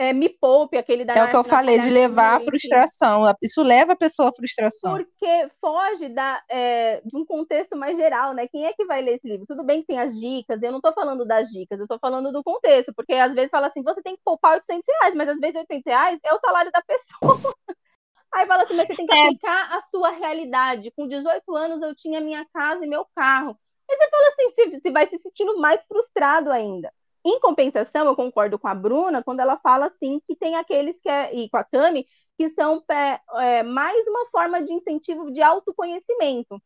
é, me poupe, aquele da É o que eu falei, de levar à frustração. Isso leva a pessoa à frustração. Porque foge da, é, de um contexto mais geral, né? Quem é que vai ler esse livro? Tudo bem que tem as dicas, eu não estou falando das dicas, eu estou falando do contexto, porque às vezes fala assim, você tem que poupar 800 reais, mas às vezes 800 reais é o salário da pessoa. Aí fala assim, mas você tem que é. aplicar a sua realidade. Com 18 anos eu tinha minha casa e meu carro. Aí você fala assim, você vai se sentindo mais frustrado ainda. Em compensação, eu concordo com a Bruna quando ela fala assim que tem aqueles que é, e com a Tami que são é, é, mais uma forma de incentivo de autoconhecimento.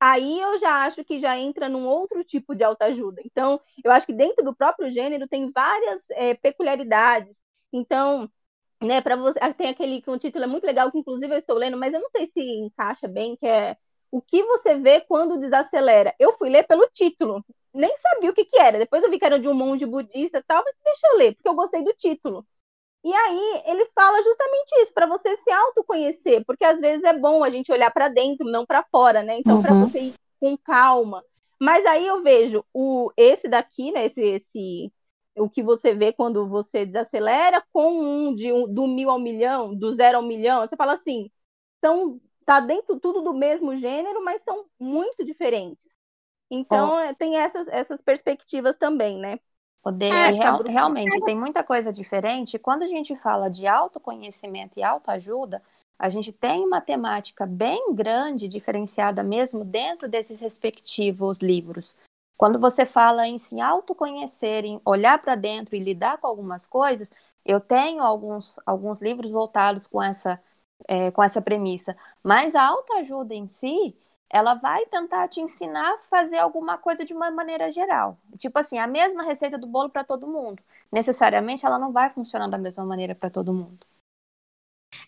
Aí eu já acho que já entra num outro tipo de autoajuda. Então, eu acho que dentro do próprio gênero tem várias é, peculiaridades. Então, né, para você tem aquele que um título é muito legal que inclusive eu estou lendo, mas eu não sei se encaixa bem, que é o que você vê quando desacelera. Eu fui ler pelo título nem sabia o que, que era. Depois eu vi que era de um monge budista e tal, mas deixa eu ler, porque eu gostei do título. E aí ele fala justamente isso, para você se autoconhecer, porque às vezes é bom a gente olhar para dentro, não para fora, né? Então, para Uhum. você ir com calma. Mas aí eu vejo o esse daqui, né? Esse, esse o que você vê quando você desacelera com um de um, do mil ao milhão, do zero ao milhão, você fala assim, são tá dentro tudo do mesmo gênero, mas são muito diferentes. Então é, tem essas, essas perspectivas também, né? Odeio. É, E real- Fabrício. realmente, tem muita coisa diferente. Quando a gente fala de autoconhecimento e autoajuda, a gente tem uma temática bem grande, diferenciada mesmo dentro desses respectivos livros. Quando você fala em se autoconhecer, em olhar para dentro e lidar com algumas coisas, eu tenho alguns, alguns livros voltados com essa, é, com essa premissa. Mas a autoajuda em si, ela vai tentar te ensinar a fazer alguma coisa de uma maneira geral. Tipo assim, a mesma receita do bolo para todo mundo. Necessariamente ela não vai funcionar da mesma maneira para todo mundo.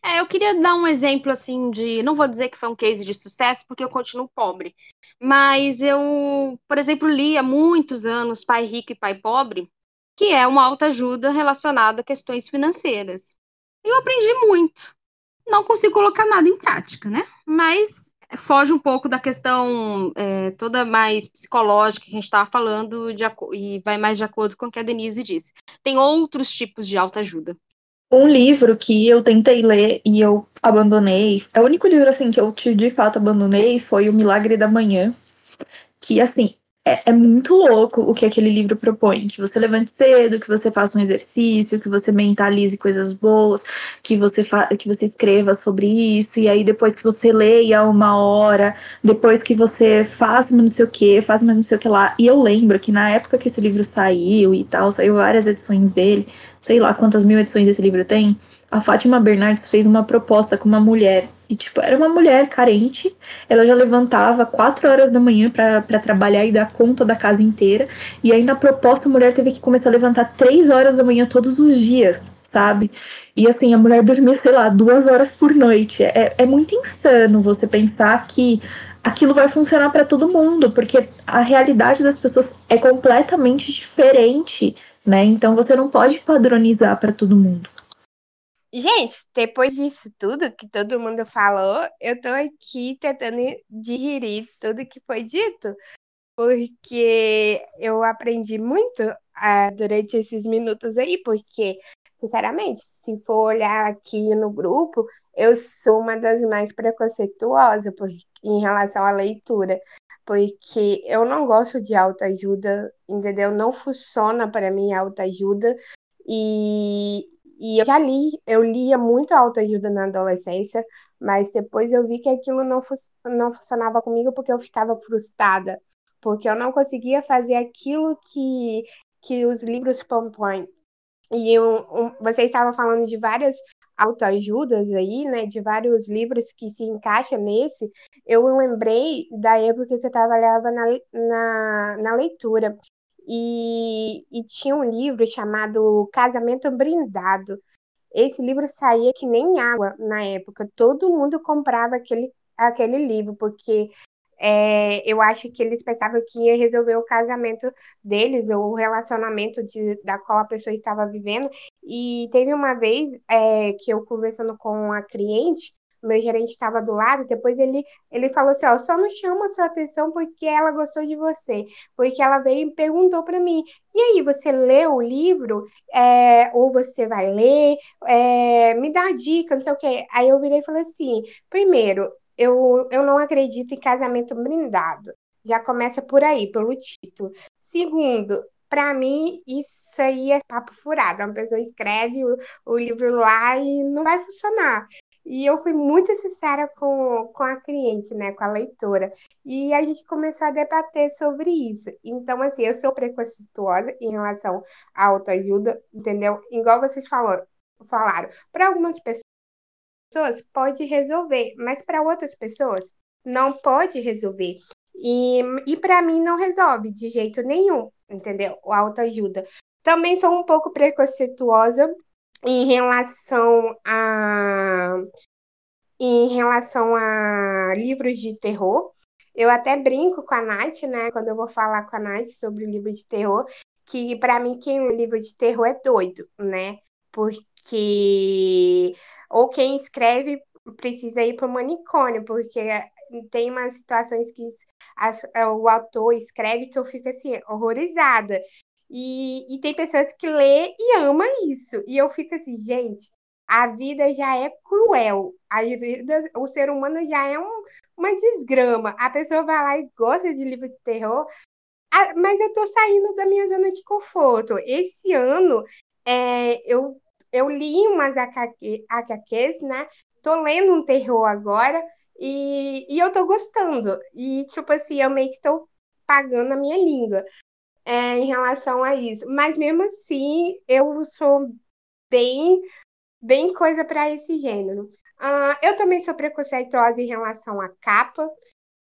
É, eu queria dar um exemplo assim de, não vou dizer que foi um case de sucesso, porque eu continuo pobre, mas eu, por exemplo, li há muitos anos Pai Rico e Pai Pobre, que é uma autoajuda relacionada a questões financeiras. Eu aprendi muito. Não consigo colocar nada em prática, né? Mas foge um pouco da questão é, toda mais psicológica que a gente estava falando de e vai mais de acordo com o que a Denise disse. Tem outros tipos de autoajuda. Um livro que eu tentei ler e eu abandonei, é o único livro assim que eu de fato abandonei foi O Milagre da Manhã, que assim é, é muito louco o que aquele livro propõe, que você levante cedo, que você faça um exercício, que você mentalize coisas boas, que você que você escreva sobre isso e aí depois que você leia uma hora, depois que você faça não sei o que, faça mais não sei o que lá. E eu lembro que na época que esse livro saiu e tal, saiu várias edições dele sei lá quantas mil edições esse livro tem, a Fátima Bernardes fez uma proposta com uma mulher. E, tipo, era uma mulher carente. Ela já levantava quatro horas da manhã para trabalhar e dar conta da casa inteira. E aí, na proposta, a mulher teve que começar a levantar três horas da manhã todos os dias, sabe? E assim, a mulher dormia, sei lá, duas horas por noite. É, é muito insano você pensar que aquilo vai funcionar para todo mundo, porque a realidade das pessoas é completamente diferente né? Então você não pode padronizar para todo mundo. Gente, depois disso tudo que todo mundo falou, eu tô aqui tentando digerir tudo que foi dito, porque eu aprendi muito ah, durante esses minutos aí, porque, sinceramente, se for olhar aqui no grupo, eu sou uma das mais preconceituosas por, em relação à leitura, porque eu não gosto de autoajuda, entendeu? Não funciona para mim autoajuda, e, e eu já li, eu lia muito autoajuda na adolescência, mas depois eu vi que aquilo não, fu não funcionava comigo porque eu ficava frustrada, porque eu não conseguia fazer aquilo que, que os livros propõem. E um, você estava falando de várias autoajudas aí, né, de vários livros que se encaixam nesse, eu lembrei da época que eu trabalhava na, na, na leitura. E, e tinha um livro chamado Casamento Brindado. Esse livro saía que nem água na época. Todo mundo comprava aquele, aquele livro, porque é, eu acho que eles pensavam que ia resolver o casamento deles, ou o relacionamento de, da qual a pessoa estava vivendo. E teve uma vez é, que eu conversando com a cliente, meu gerente estava do lado, depois ele, ele falou assim, ó, só não chama a sua atenção porque ela gostou de você, porque ela veio e perguntou para mim, e aí, você leu o livro? É, ou você vai ler? É, me dá dica, não sei o quê. Aí eu virei e falei assim, primeiro, eu, eu não acredito em casamento brindado. Já começa por aí, pelo título. Segundo, para mim, isso aí é papo furado. Uma pessoa escreve o, o livro lá e não vai funcionar. E eu fui muito sincera com, com a cliente, né, com a leitora. E a gente começou a debater sobre isso. Então, assim, eu sou preconceituosa em relação à autoajuda, entendeu? Igual vocês falou, falaram. Para algumas pessoas pode resolver, mas para outras pessoas não pode resolver. E, e para mim não resolve de jeito nenhum, entendeu? O autoajuda. Também sou um pouco preconceituosa em relação a em relação a livros de terror. Eu até brinco com a Nath, né, quando eu vou falar com a Nath sobre o livro de terror, que para mim quem lê livro de terror é doido, né? porque ou quem escreve precisa ir para o manicômio, porque tem umas situações que o autor escreve que eu fico assim, horrorizada. E, e tem pessoas que lê e ama isso. E eu fico assim, gente, a vida já é cruel. A vida, o ser humano já é um, uma desgrama. A pessoa vai lá e gosta de livro de terror, ah, mas eu tô saindo da minha zona de conforto. Esse ano, é, eu, eu li umas HQs, né? Tô lendo um terror agora e, e eu tô gostando. E, tipo assim, eu meio que tô pagando a minha língua é, em relação a isso. Mas mesmo assim, eu sou bem, bem coisa para esse gênero. Uh, eu também sou preconceituosa em relação à capa.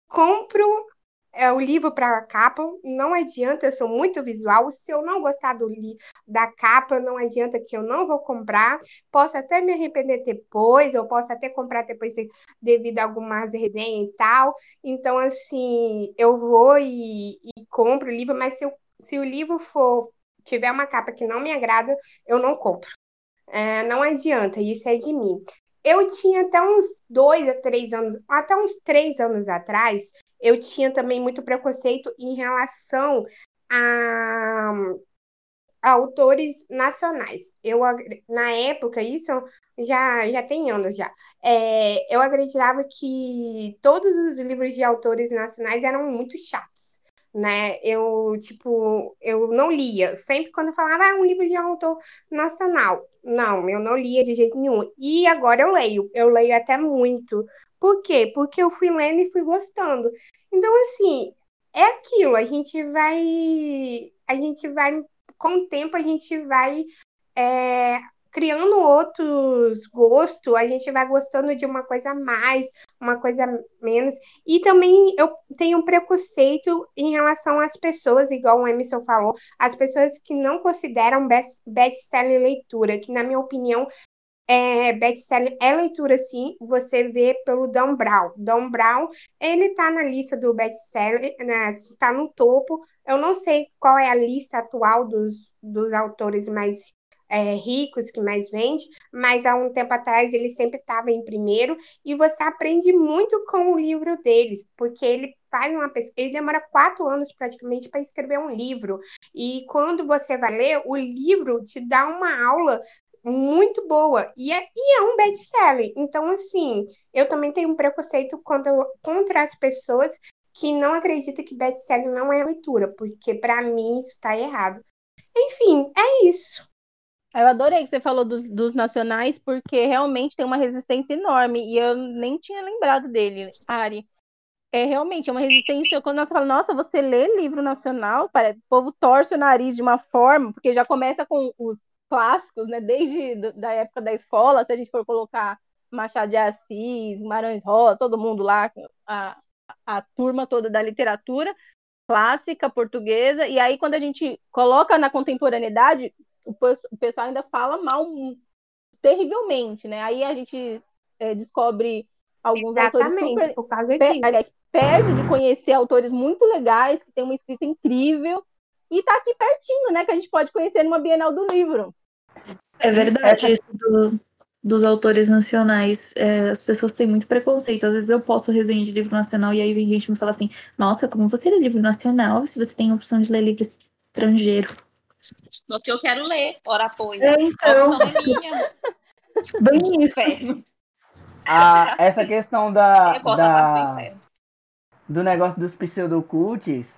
Compro é, o livro para a capa, não adianta, eu sou muito visual. Se eu não gostar do li da capa, não adianta que eu não vou comprar. Posso até me arrepender depois, eu posso até comprar depois devido a algumas resenhas e tal. Então, assim, eu vou e, e compro o livro, mas se, eu, se o livro for tiver uma capa que não me agrada, eu não compro. É, não adianta, isso é de mim. Eu tinha até uns dois a três anos, até uns três anos atrás, eu tinha também muito preconceito em relação a, a autores nacionais. Eu, na época, isso já, já tem anos já, é, eu acreditava que todos os livros de autores nacionais eram muito chatos né? Eu, tipo, eu não lia. Sempre quando eu falava, ah, um livro de autor nacional. Não, eu não lia de jeito nenhum. E agora eu leio. Eu leio até muito. Por quê? Porque eu fui lendo e fui gostando. Então, assim, é aquilo. A gente vai... A gente vai... Com o tempo, a gente vai... É, criando outros gostos, a gente vai gostando de uma coisa mais, uma coisa menos. E também eu tenho um preconceito em relação às pessoas, igual o Emerson falou, as pessoas que não consideram best-seller leitura, que na minha opinião é, best-seller é leitura sim, você vê pelo Dan Brown. Dan Brown, ele tá na lista do best-seller, né, tá no topo. Eu não sei qual é a lista atual dos, dos autores mais é, ricos que mais vende, mas há um tempo atrás ele sempre estava em primeiro e você aprende muito com o livro deles, porque ele faz uma pesquisa, ele demora quatro anos praticamente para escrever um livro e quando você vai ler o livro te dá uma aula muito boa e é, e é um best-seller. Então, assim, eu também tenho um preconceito contra, contra as pessoas que não acreditam que best-seller não é leitura, porque para mim isso está errado. Enfim, é isso. Eu adorei que você falou dos, dos, nacionais, porque realmente tem uma resistência enorme, e eu nem tinha lembrado dele, Ari. É realmente é uma resistência. Quando nós falamos, nossa, você lê livro nacional, para, o povo torce o nariz de uma forma, porque já começa com os clássicos, né? Desde da época da escola, se a gente for colocar Machado de Assis, Marões Rosa, todo mundo lá, a, a turma toda da literatura clássica portuguesa, e aí quando a gente coloca na contemporaneidade, o pessoal ainda fala mal terrivelmente, né? Aí a gente é, descobre alguns Exatamente, autores super, por causa disso. Aliás, perde de conhecer autores muito legais, que têm uma escrita incrível, e tá aqui pertinho, né? Que a gente pode conhecer numa Bienal do Livro. É verdade isso do, dos autores nacionais. É, as pessoas têm muito preconceito. Às vezes eu posto resenha de livro nacional e aí vem gente me fala assim: Nossa, como você lê livro nacional se você tem a opção de ler livro estrangeiro? Porque eu quero ler, ora põe. É, então. A opção é minha. Bem isso. Ah, essa questão da, da do negócio dos pseudocults,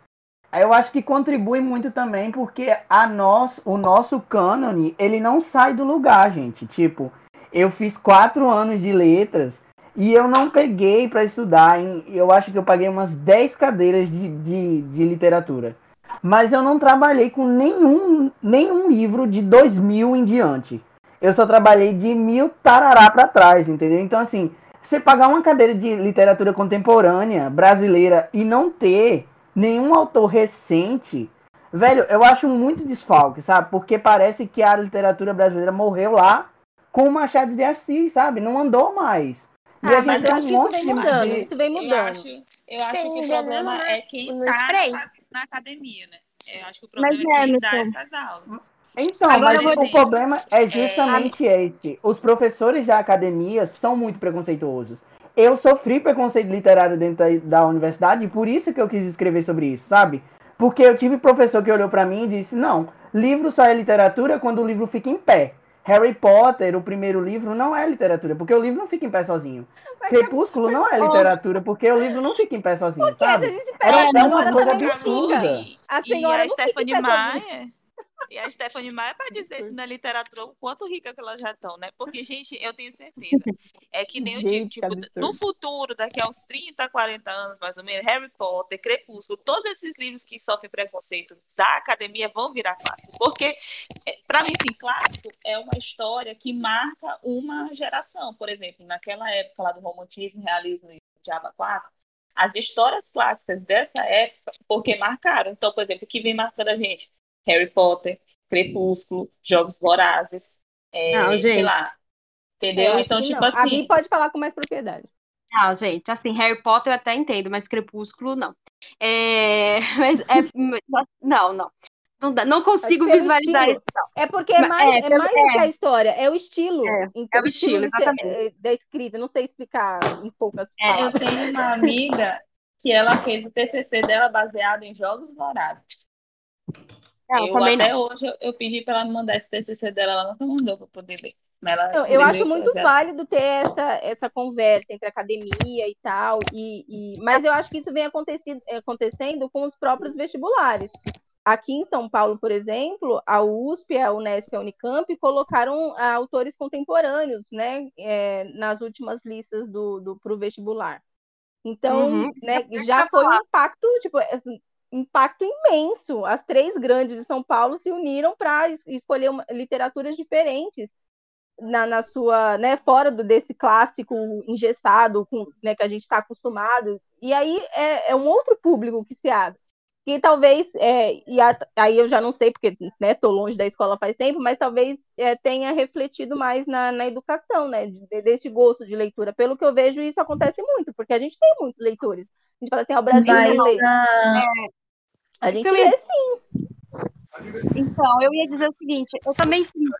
eu acho que contribui muito também porque a nós, o nosso cânone, ele não sai do lugar, gente. Tipo, eu fiz quatro anos de letras e eu não peguei para estudar. Em, eu acho que eu paguei umas 10 cadeiras de, de, de literatura mas eu não trabalhei com nenhum, nenhum livro de 2000 em diante. Eu só trabalhei de mil tarará para trás, entendeu? Então, assim, você pagar uma cadeira de literatura contemporânea brasileira e não ter nenhum autor recente, velho, eu acho muito desfalque, sabe? Porque parece que a literatura brasileira morreu lá com o Machado de Assis, sabe? Não andou mais. E ah, mas eu acho que isso vem mudando, de... isso vem mudando. Eu acho, eu acho que o problema é quem está na academia, né? Eu acho que o problema Mas, é quem dá essas aulas. Então, Agora mas o problema é justamente esse. Os professores da academia são muito preconceituosos. Eu sofri preconceito literário dentro da, da universidade e por isso que eu quis escrever sobre isso, sabe? Porque eu tive professor que olhou pra mim e disse: "Não, livro só é literatura quando o livro fica em pé. Harry Potter, o primeiro livro, não é literatura, porque o livro não fica em pé sozinho. Crepúsculo não é literatura, porque o livro não fica em pé sozinho, Porque sabe? Era uma senhora coisa absurda. A e senhora a Stephanie. Maia. E a Stephanie Maia para dizer se na literatura o quanto rica que elas já estão, né? Porque, gente, eu tenho certeza. É que nem eu digo, tipo, no futuro, daqui a uns 30, 40 anos, mais ou menos, Harry Potter, Crepúsculo, todos esses livros que sofrem preconceito da academia vão virar clássico. Porque, para mim, sim, clássico é uma história que marca uma geração. Por exemplo, naquela época lá do romantismo, realismo e Java 4, as histórias clássicas dessa época, porque marcaram. Então, por exemplo, o que vem marcando a gente? Harry Potter, Crepúsculo, Jogos Vorazes, é, Não, sei lá. Eu Entendeu? acho Então, que tipo não. A assim. Bi pode falar com mais propriedade. Não, gente, assim, Harry Potter eu até entendo, mas Crepúsculo não. É, mas é, não, não. Não, dá- não consigo pelo visualizar estilo. isso. não. É porque é mais, é, é, mais do que a história, é o estilo. É, Então, é o estilo, lite- exatamente. eh, da escrita. Não sei explicar em poucas É, eu palavras. tenho uma amiga que ela fez o TCC dela baseado em Jogos Vorazes. Não, eu também até não. hoje eu, eu pedi para ela me mandar esse TCC dela, ela nunca mandou para poder ler. Mas ela Não, eu acho muito válido ter essa, essa conversa entre academia e tal, e, e- mas eu acho que isso vem acontecido, acontecendo com os próprios vestibulares. Aqui em São Paulo, por exemplo, a USP, a Unesp e a Unicamp colocaram autores contemporâneos né, é, nas últimas listas do, do, para o vestibular. Então, Uhum. né, já foi um impacto, tipo, assim, impacto imenso. As três grandes de São Paulo se uniram para escolher uma- literaturas diferentes na, na sua, né, fora do, desse clássico engessado com, né, que a gente está acostumado. E aí é, é um outro público que se abre. Que talvez, é, e a- aí eu já não sei, porque né, tô longe da escola faz tempo, mas talvez é, tenha refletido mais na, na educação, né, de- desse gosto de leitura. Pelo que eu vejo, isso acontece muito, porque a gente tem muitos leitores. A gente fala assim, ah, o Brasil Vai não lê. na- A gente lê sim. Então, eu ia dizer o seguinte, eu também fiz,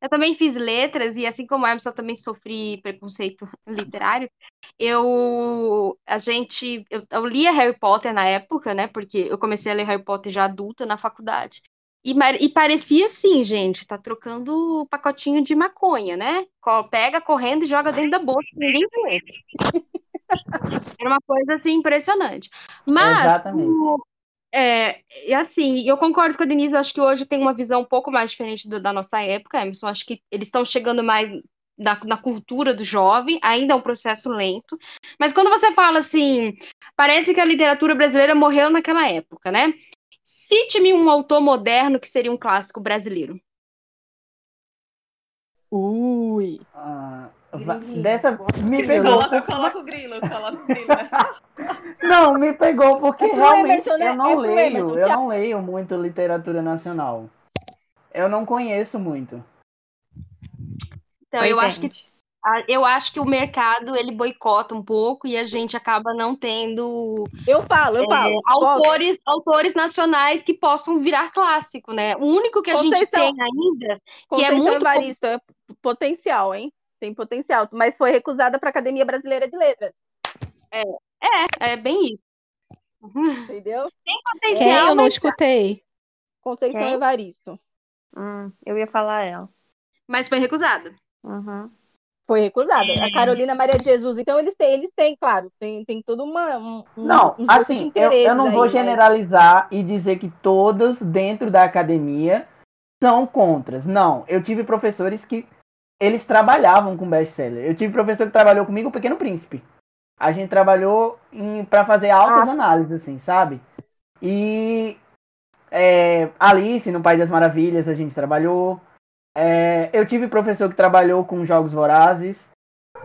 eu também fiz letras, e assim como a Emerson, eu também sofri preconceito literário. Eu, a gente, eu, eu lia Harry Potter na época, né? Porque eu comecei a ler Harry Potter já adulta na faculdade. E, e parecia assim, gente, tá trocando o pacotinho de maconha, né? Pega correndo e joga dentro da bolsa, ninguém vê. Era uma coisa assim impressionante. Mas Exatamente. É, e assim, eu concordo com a Denise, eu acho que hoje tem uma visão um pouco mais diferente do- da nossa época, Emerson, acho que eles estão chegando mais na, na cultura do jovem, ainda é um processo lento, mas quando você fala assim, parece que a literatura brasileira morreu naquela época, né? Cite-me um autor moderno que seria um clássico brasileiro. Ui. Ah, Grilinho, dessa me grilo. pegou. Coloca, coloca o grilo, coloca o grilo. Não, me pegou porque É realmente Emerson, né? eu não É leio, Emerson. eu não leio muito literatura nacional. Eu não conheço muito. Então, Oi, eu acho que gente. eu acho que o mercado ele boicota um pouco e a gente acaba não tendo Eu falo, eu é, falo. Posso? autores, autores nacionais que possam virar clássico, né? O único que a gente Conceição- tem ainda, que é Conceição muito Evaristo é potencial, hein? Tem potencial, mas foi recusada para a Academia Brasileira de Letras, é bem isso. Uhum. entendeu? Quem? Potencial, Eu não mas, escutei. Conceição Quem? Evaristo. Hum, eu ia falar ela. mas foi recusada. Uhum. Foi recusada. A Carolina Maria de Jesus. Então, eles têm, eles têm, claro, tem, tem todo uma, um, um- Não, um assim, eu, eu não vou aí, né? generalizar e dizer que todos dentro da academia são contras. Não, eu tive professores que eles trabalhavam com best-seller. Eu tive professor que trabalhou comigo, o Pequeno Príncipe. A gente trabalhou para fazer altas Ah. análises, assim, sabe? E é, Alice, no País das Maravilhas, a gente trabalhou. É, eu tive professor que trabalhou com Jogos Vorazes.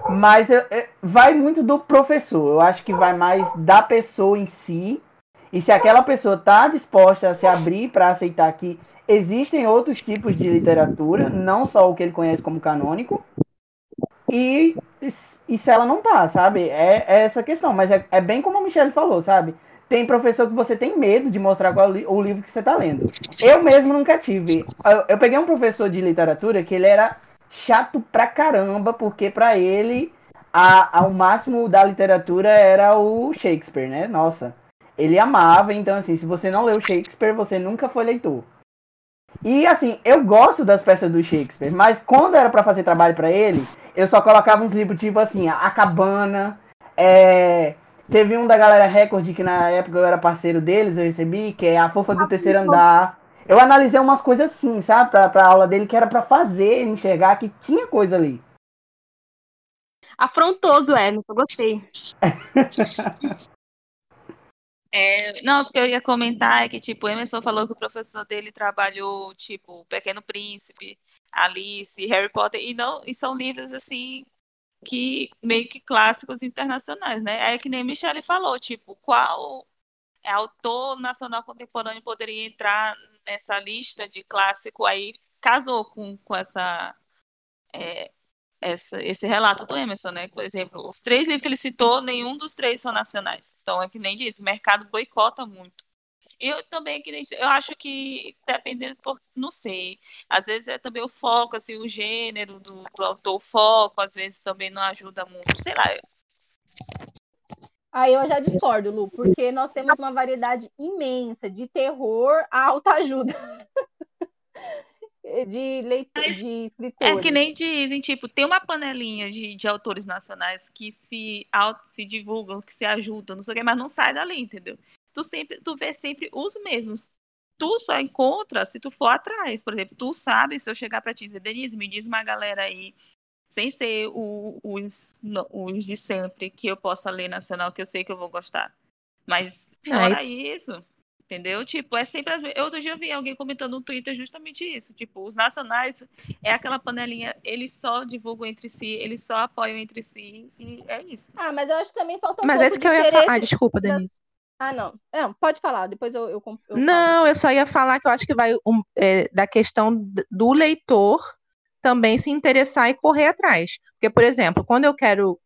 Mas eu- é, vai muito do professor. Eu acho que vai mais da pessoa em si. E se aquela pessoa está disposta a se abrir para aceitar que existem outros tipos de literatura, não só o que ele conhece como canônico. E, e se ela não tá, sabe? É, é essa questão. Mas é, é bem como a Michelle falou, sabe? tem professor que você tem medo de mostrar qual li- o livro que você está lendo. Eu mesmo nunca tive. Eu, eu peguei um professor de literatura que ele era chato pra caramba, porque pra ele a, a- o máximo da literatura era o Shakespeare, né? Nossa. Ele amava, então assim, se você não leu Shakespeare, você nunca foi leitor. E assim, eu gosto das peças do Shakespeare, mas quando era pra fazer trabalho pra ele, eu só colocava uns livros tipo assim, A Cabana, é, teve um da galera Record que na época eu era parceiro deles, eu recebi, que é A Fofa do Terceiro Andar. Eu analisei umas coisas assim, sabe, pra, pra aula dele, que era pra fazer ele enxergar que tinha coisa ali. Afrontoso, Emerson, gostei. É, não, porque eu ia comentar é que, tipo, Emerson falou que o professor dele trabalhou, tipo, Pequeno Príncipe, Alice, Harry Potter, e, não, e são livros, assim, que meio que clássicos internacionais, né? Aí que nem a Michelle falou, tipo, qual é, autor nacional contemporâneo poderia entrar nessa lista de clássico aí, casou com, com essa, é, essa, esse relato do Emerson, né? Por exemplo, os três livros que ele citou, nenhum dos três são nacionais. Então, é que nem diz, o mercado boicota muito. Eu também, que nem, eu acho que, dependendo, por, não sei, às vezes é também o foco, assim, o gênero do, do autor, o foco, às vezes também não ajuda muito, sei lá. Aí eu já discordo, Lu, porque nós temos uma variedade imensa de terror a autoajuda. de leitor, de escritores. É que nem dizem, tipo, tem uma panelinha de, de autores nacionais que se, auto, se divulgam, que se ajudam, não sei o que, mas não sai dali, entendeu? Tu sempre, tu vê sempre os mesmos. Tu só encontra se tu for atrás. Por exemplo, tu sabe, se eu chegar pra ti e dizer, Denise, me diz uma galera aí, sem ser o, os, os de sempre, que eu possa ler nacional, que eu sei que eu vou gostar. Mas fora isso, entendeu? Tipo, é sempre. As... Outro dia eu vi alguém comentando no Twitter justamente isso. Tipo, os nacionais é aquela panelinha, eles só divulgam entre si, eles só apoiam entre si, e é isso. Ah, mas eu acho que também falta um Mas pouco esse que de eu ia falar. Ah, desculpa, das- Denise. Ah, não. Não, pode falar, depois eu, eu, eu falo. Não, eu só ia falar que eu acho que vai um, é, da questão do leitor também se interessar e correr atrás. Porque, por exemplo, quando eu quero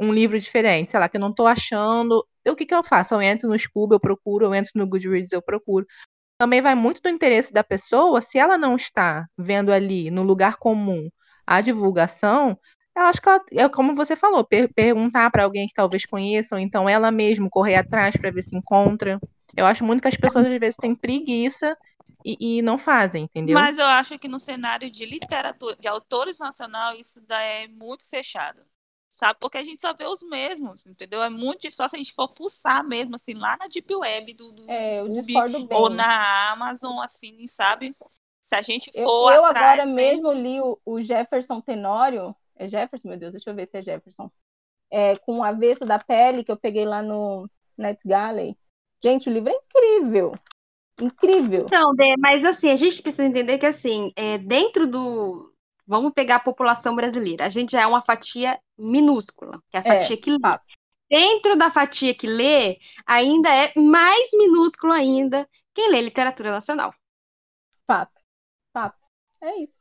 um livro diferente, sei lá, que eu não tô achando, o que que eu faço? Eu entro no Scoob, eu procuro, eu entro no Goodreads, eu procuro. Também vai muito do interesse da pessoa, se ela não está vendo ali no lugar comum a divulgação, eu acho que ela, é como você falou, per- perguntar para alguém que talvez conheça, ou então ela mesma correr atrás para ver se encontra. Eu acho muito que as pessoas às vezes têm preguiça e, e não fazem, entendeu? Mas eu acho que no cenário de literatura, de autores nacional, isso daí é muito fechado. Sabe? Porque a gente só vê os mesmos, entendeu? É muito difícil, só se a gente for fuçar mesmo, assim, lá na Deep Web do, do É, eu ou na Amazon, assim, sabe? Se a gente Eu, for eu atrás agora mesmo li o, o Jefferson Tenório. É Jefferson, meu Deus, deixa eu ver se é Jefferson. É, com o avesso da pele que eu peguei lá no NetGalley. Gente, o livro é incrível. Incrível. Então, Dê, mas assim, a gente precisa entender que assim, é, dentro do. Vamos pegar a população brasileira. A gente já é uma fatia minúscula, que é a É, fatia que lê. fato. Dentro da fatia que lê, ainda é mais minúsculo ainda quem lê literatura nacional. Fato. Fato. É isso.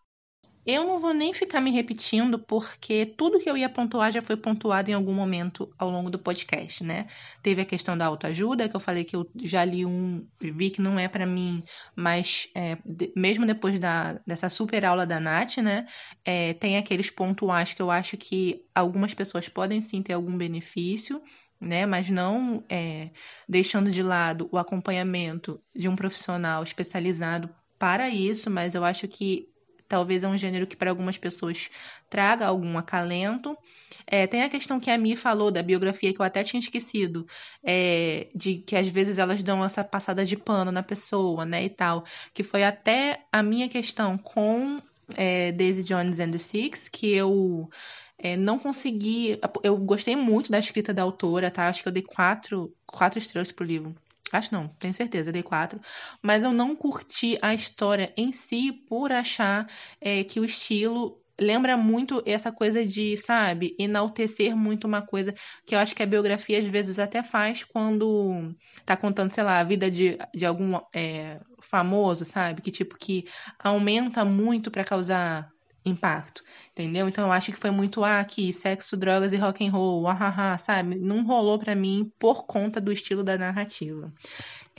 Eu não vou nem ficar me repetindo, porque tudo que eu ia pontuar já foi pontuado em algum momento ao longo do podcast, né? Teve a questão da autoajuda, que eu falei que eu já li um, vi que não é pra mim, mas é, de- mesmo depois da, dessa super aula da Nath, né? é, tem aqueles pontuais que eu acho que algumas pessoas podem sim ter algum benefício. Né, mas não é, deixando de lado o acompanhamento de um profissional especializado para isso, mas eu acho que talvez é um gênero que para algumas pessoas traga algum acalento. É, tem a questão que a Mi falou da biografia que eu até tinha esquecido, é, de que às vezes elas dão essa passada de pano na pessoa, né, e tal, que foi até a minha questão com é, Daisy Jones and the Six, que eu é, não consegui. Eu gostei muito da escrita da autora, tá? Acho que eu dei quatro, quatro estrelas pro livro. Acho não, tenho certeza, dei quatro. Mas eu não curti a história em si por achar é, que o estilo lembra muito essa coisa de, sabe, enaltecer muito uma coisa que eu acho que a biografia às vezes até faz quando tá contando, sei lá, a vida de, de algum é, famoso, sabe? Que tipo que aumenta muito para causar impacto, entendeu? Então eu acho que foi muito ah, aqui, sexo, drogas e rock and roll, ah, sabe? Não rolou para mim por conta do estilo da narrativa.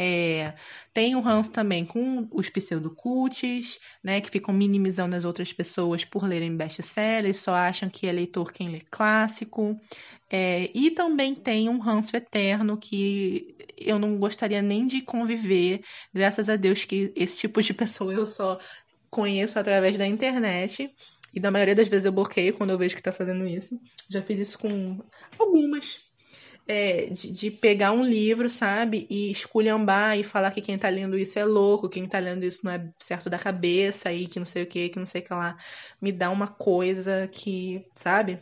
É, tem o Hans também com os pseudocults, né, que ficam minimizando as outras pessoas por lerem best-sellers, só acham que é leitor quem lê clássico. É, e também tem um ranço eterno que eu não gostaria nem de conviver, graças a Deus que esse tipo de pessoa eu só conheço através da internet. E da maioria das vezes eu bloqueio quando eu vejo que está fazendo isso. Já fiz isso com algumas, é, de, de, pegar um livro, sabe, e esculhambar e falar que quem tá lendo isso é louco, quem tá lendo isso não é certo da cabeça e que não sei o que, que não sei o que lá, me dá uma coisa que, sabe,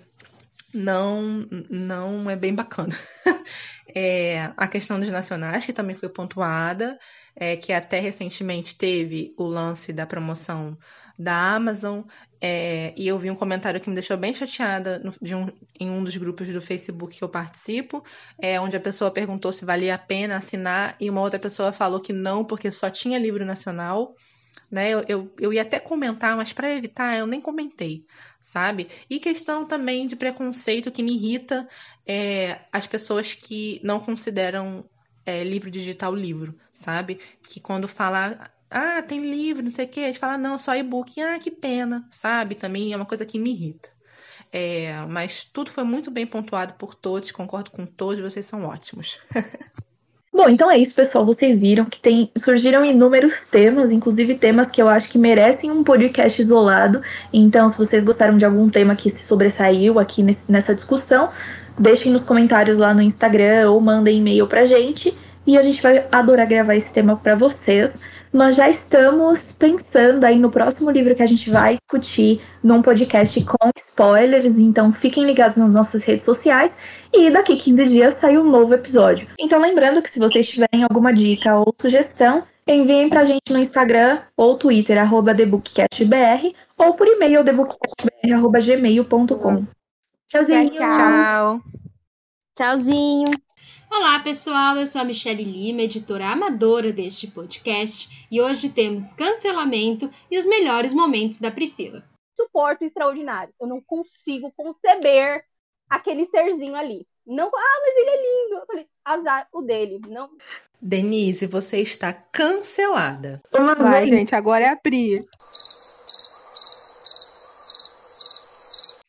não, não é bem bacana. é, a questão dos nacionais, que também foi pontuada, é, que até recentemente teve o lance da promoção da Amazon, é, e eu vi um comentário que me deixou bem chateada no, um, em um dos grupos do Facebook que eu participo, é, onde a pessoa perguntou se valia a pena assinar e uma outra pessoa falou que não, porque só tinha livro nacional. Né? Eu, eu, eu ia até comentar, mas para evitar, eu nem comentei, sabe? E questão também de preconceito que me irrita é, as pessoas que não consideram é, livro digital livro, sabe? Que quando fala ah, tem livro, não sei o quê. A gente fala, não, só e-book. Ah, que pena, sabe? Também é uma coisa que me irrita. É, mas tudo foi muito bem pontuado por todos, concordo com todos, vocês são ótimos. Bom, então é isso, pessoal. Vocês viram que tem, surgiram inúmeros temas, inclusive temas que eu acho que merecem um podcast isolado. Então, se vocês gostaram de algum tema que se sobressaiu aqui nesse, nessa discussão, deixem nos comentários lá no Instagram ou mandem e-mail pra gente. E a gente vai adorar gravar esse tema para vocês nós já estamos pensando aí no próximo livro que a gente vai discutir num podcast com spoilers, então fiquem ligados nas nossas redes sociais e daqui 15 dias sai um novo episódio. Então lembrando que se vocês tiverem alguma dica ou sugestão, enviem pra gente no Instagram ou Twitter, arroba TheBookCastBR, ou por e-mail, thebookcastbr.gmail.com. Tchauzinho. Tchau. Tchauzinho. Olá, pessoal. Eu sou a Michelle Lima, editora amadora deste podcast, e hoje temos cancelamento e os melhores momentos da Priscila. Suporto extraordinário. Eu não consigo conceber aquele serzinho ali. Não, ah, mas ele é lindo. Eu falei, azar o dele. Não. Denise, você está cancelada. Vai, gente, agora é a Pri.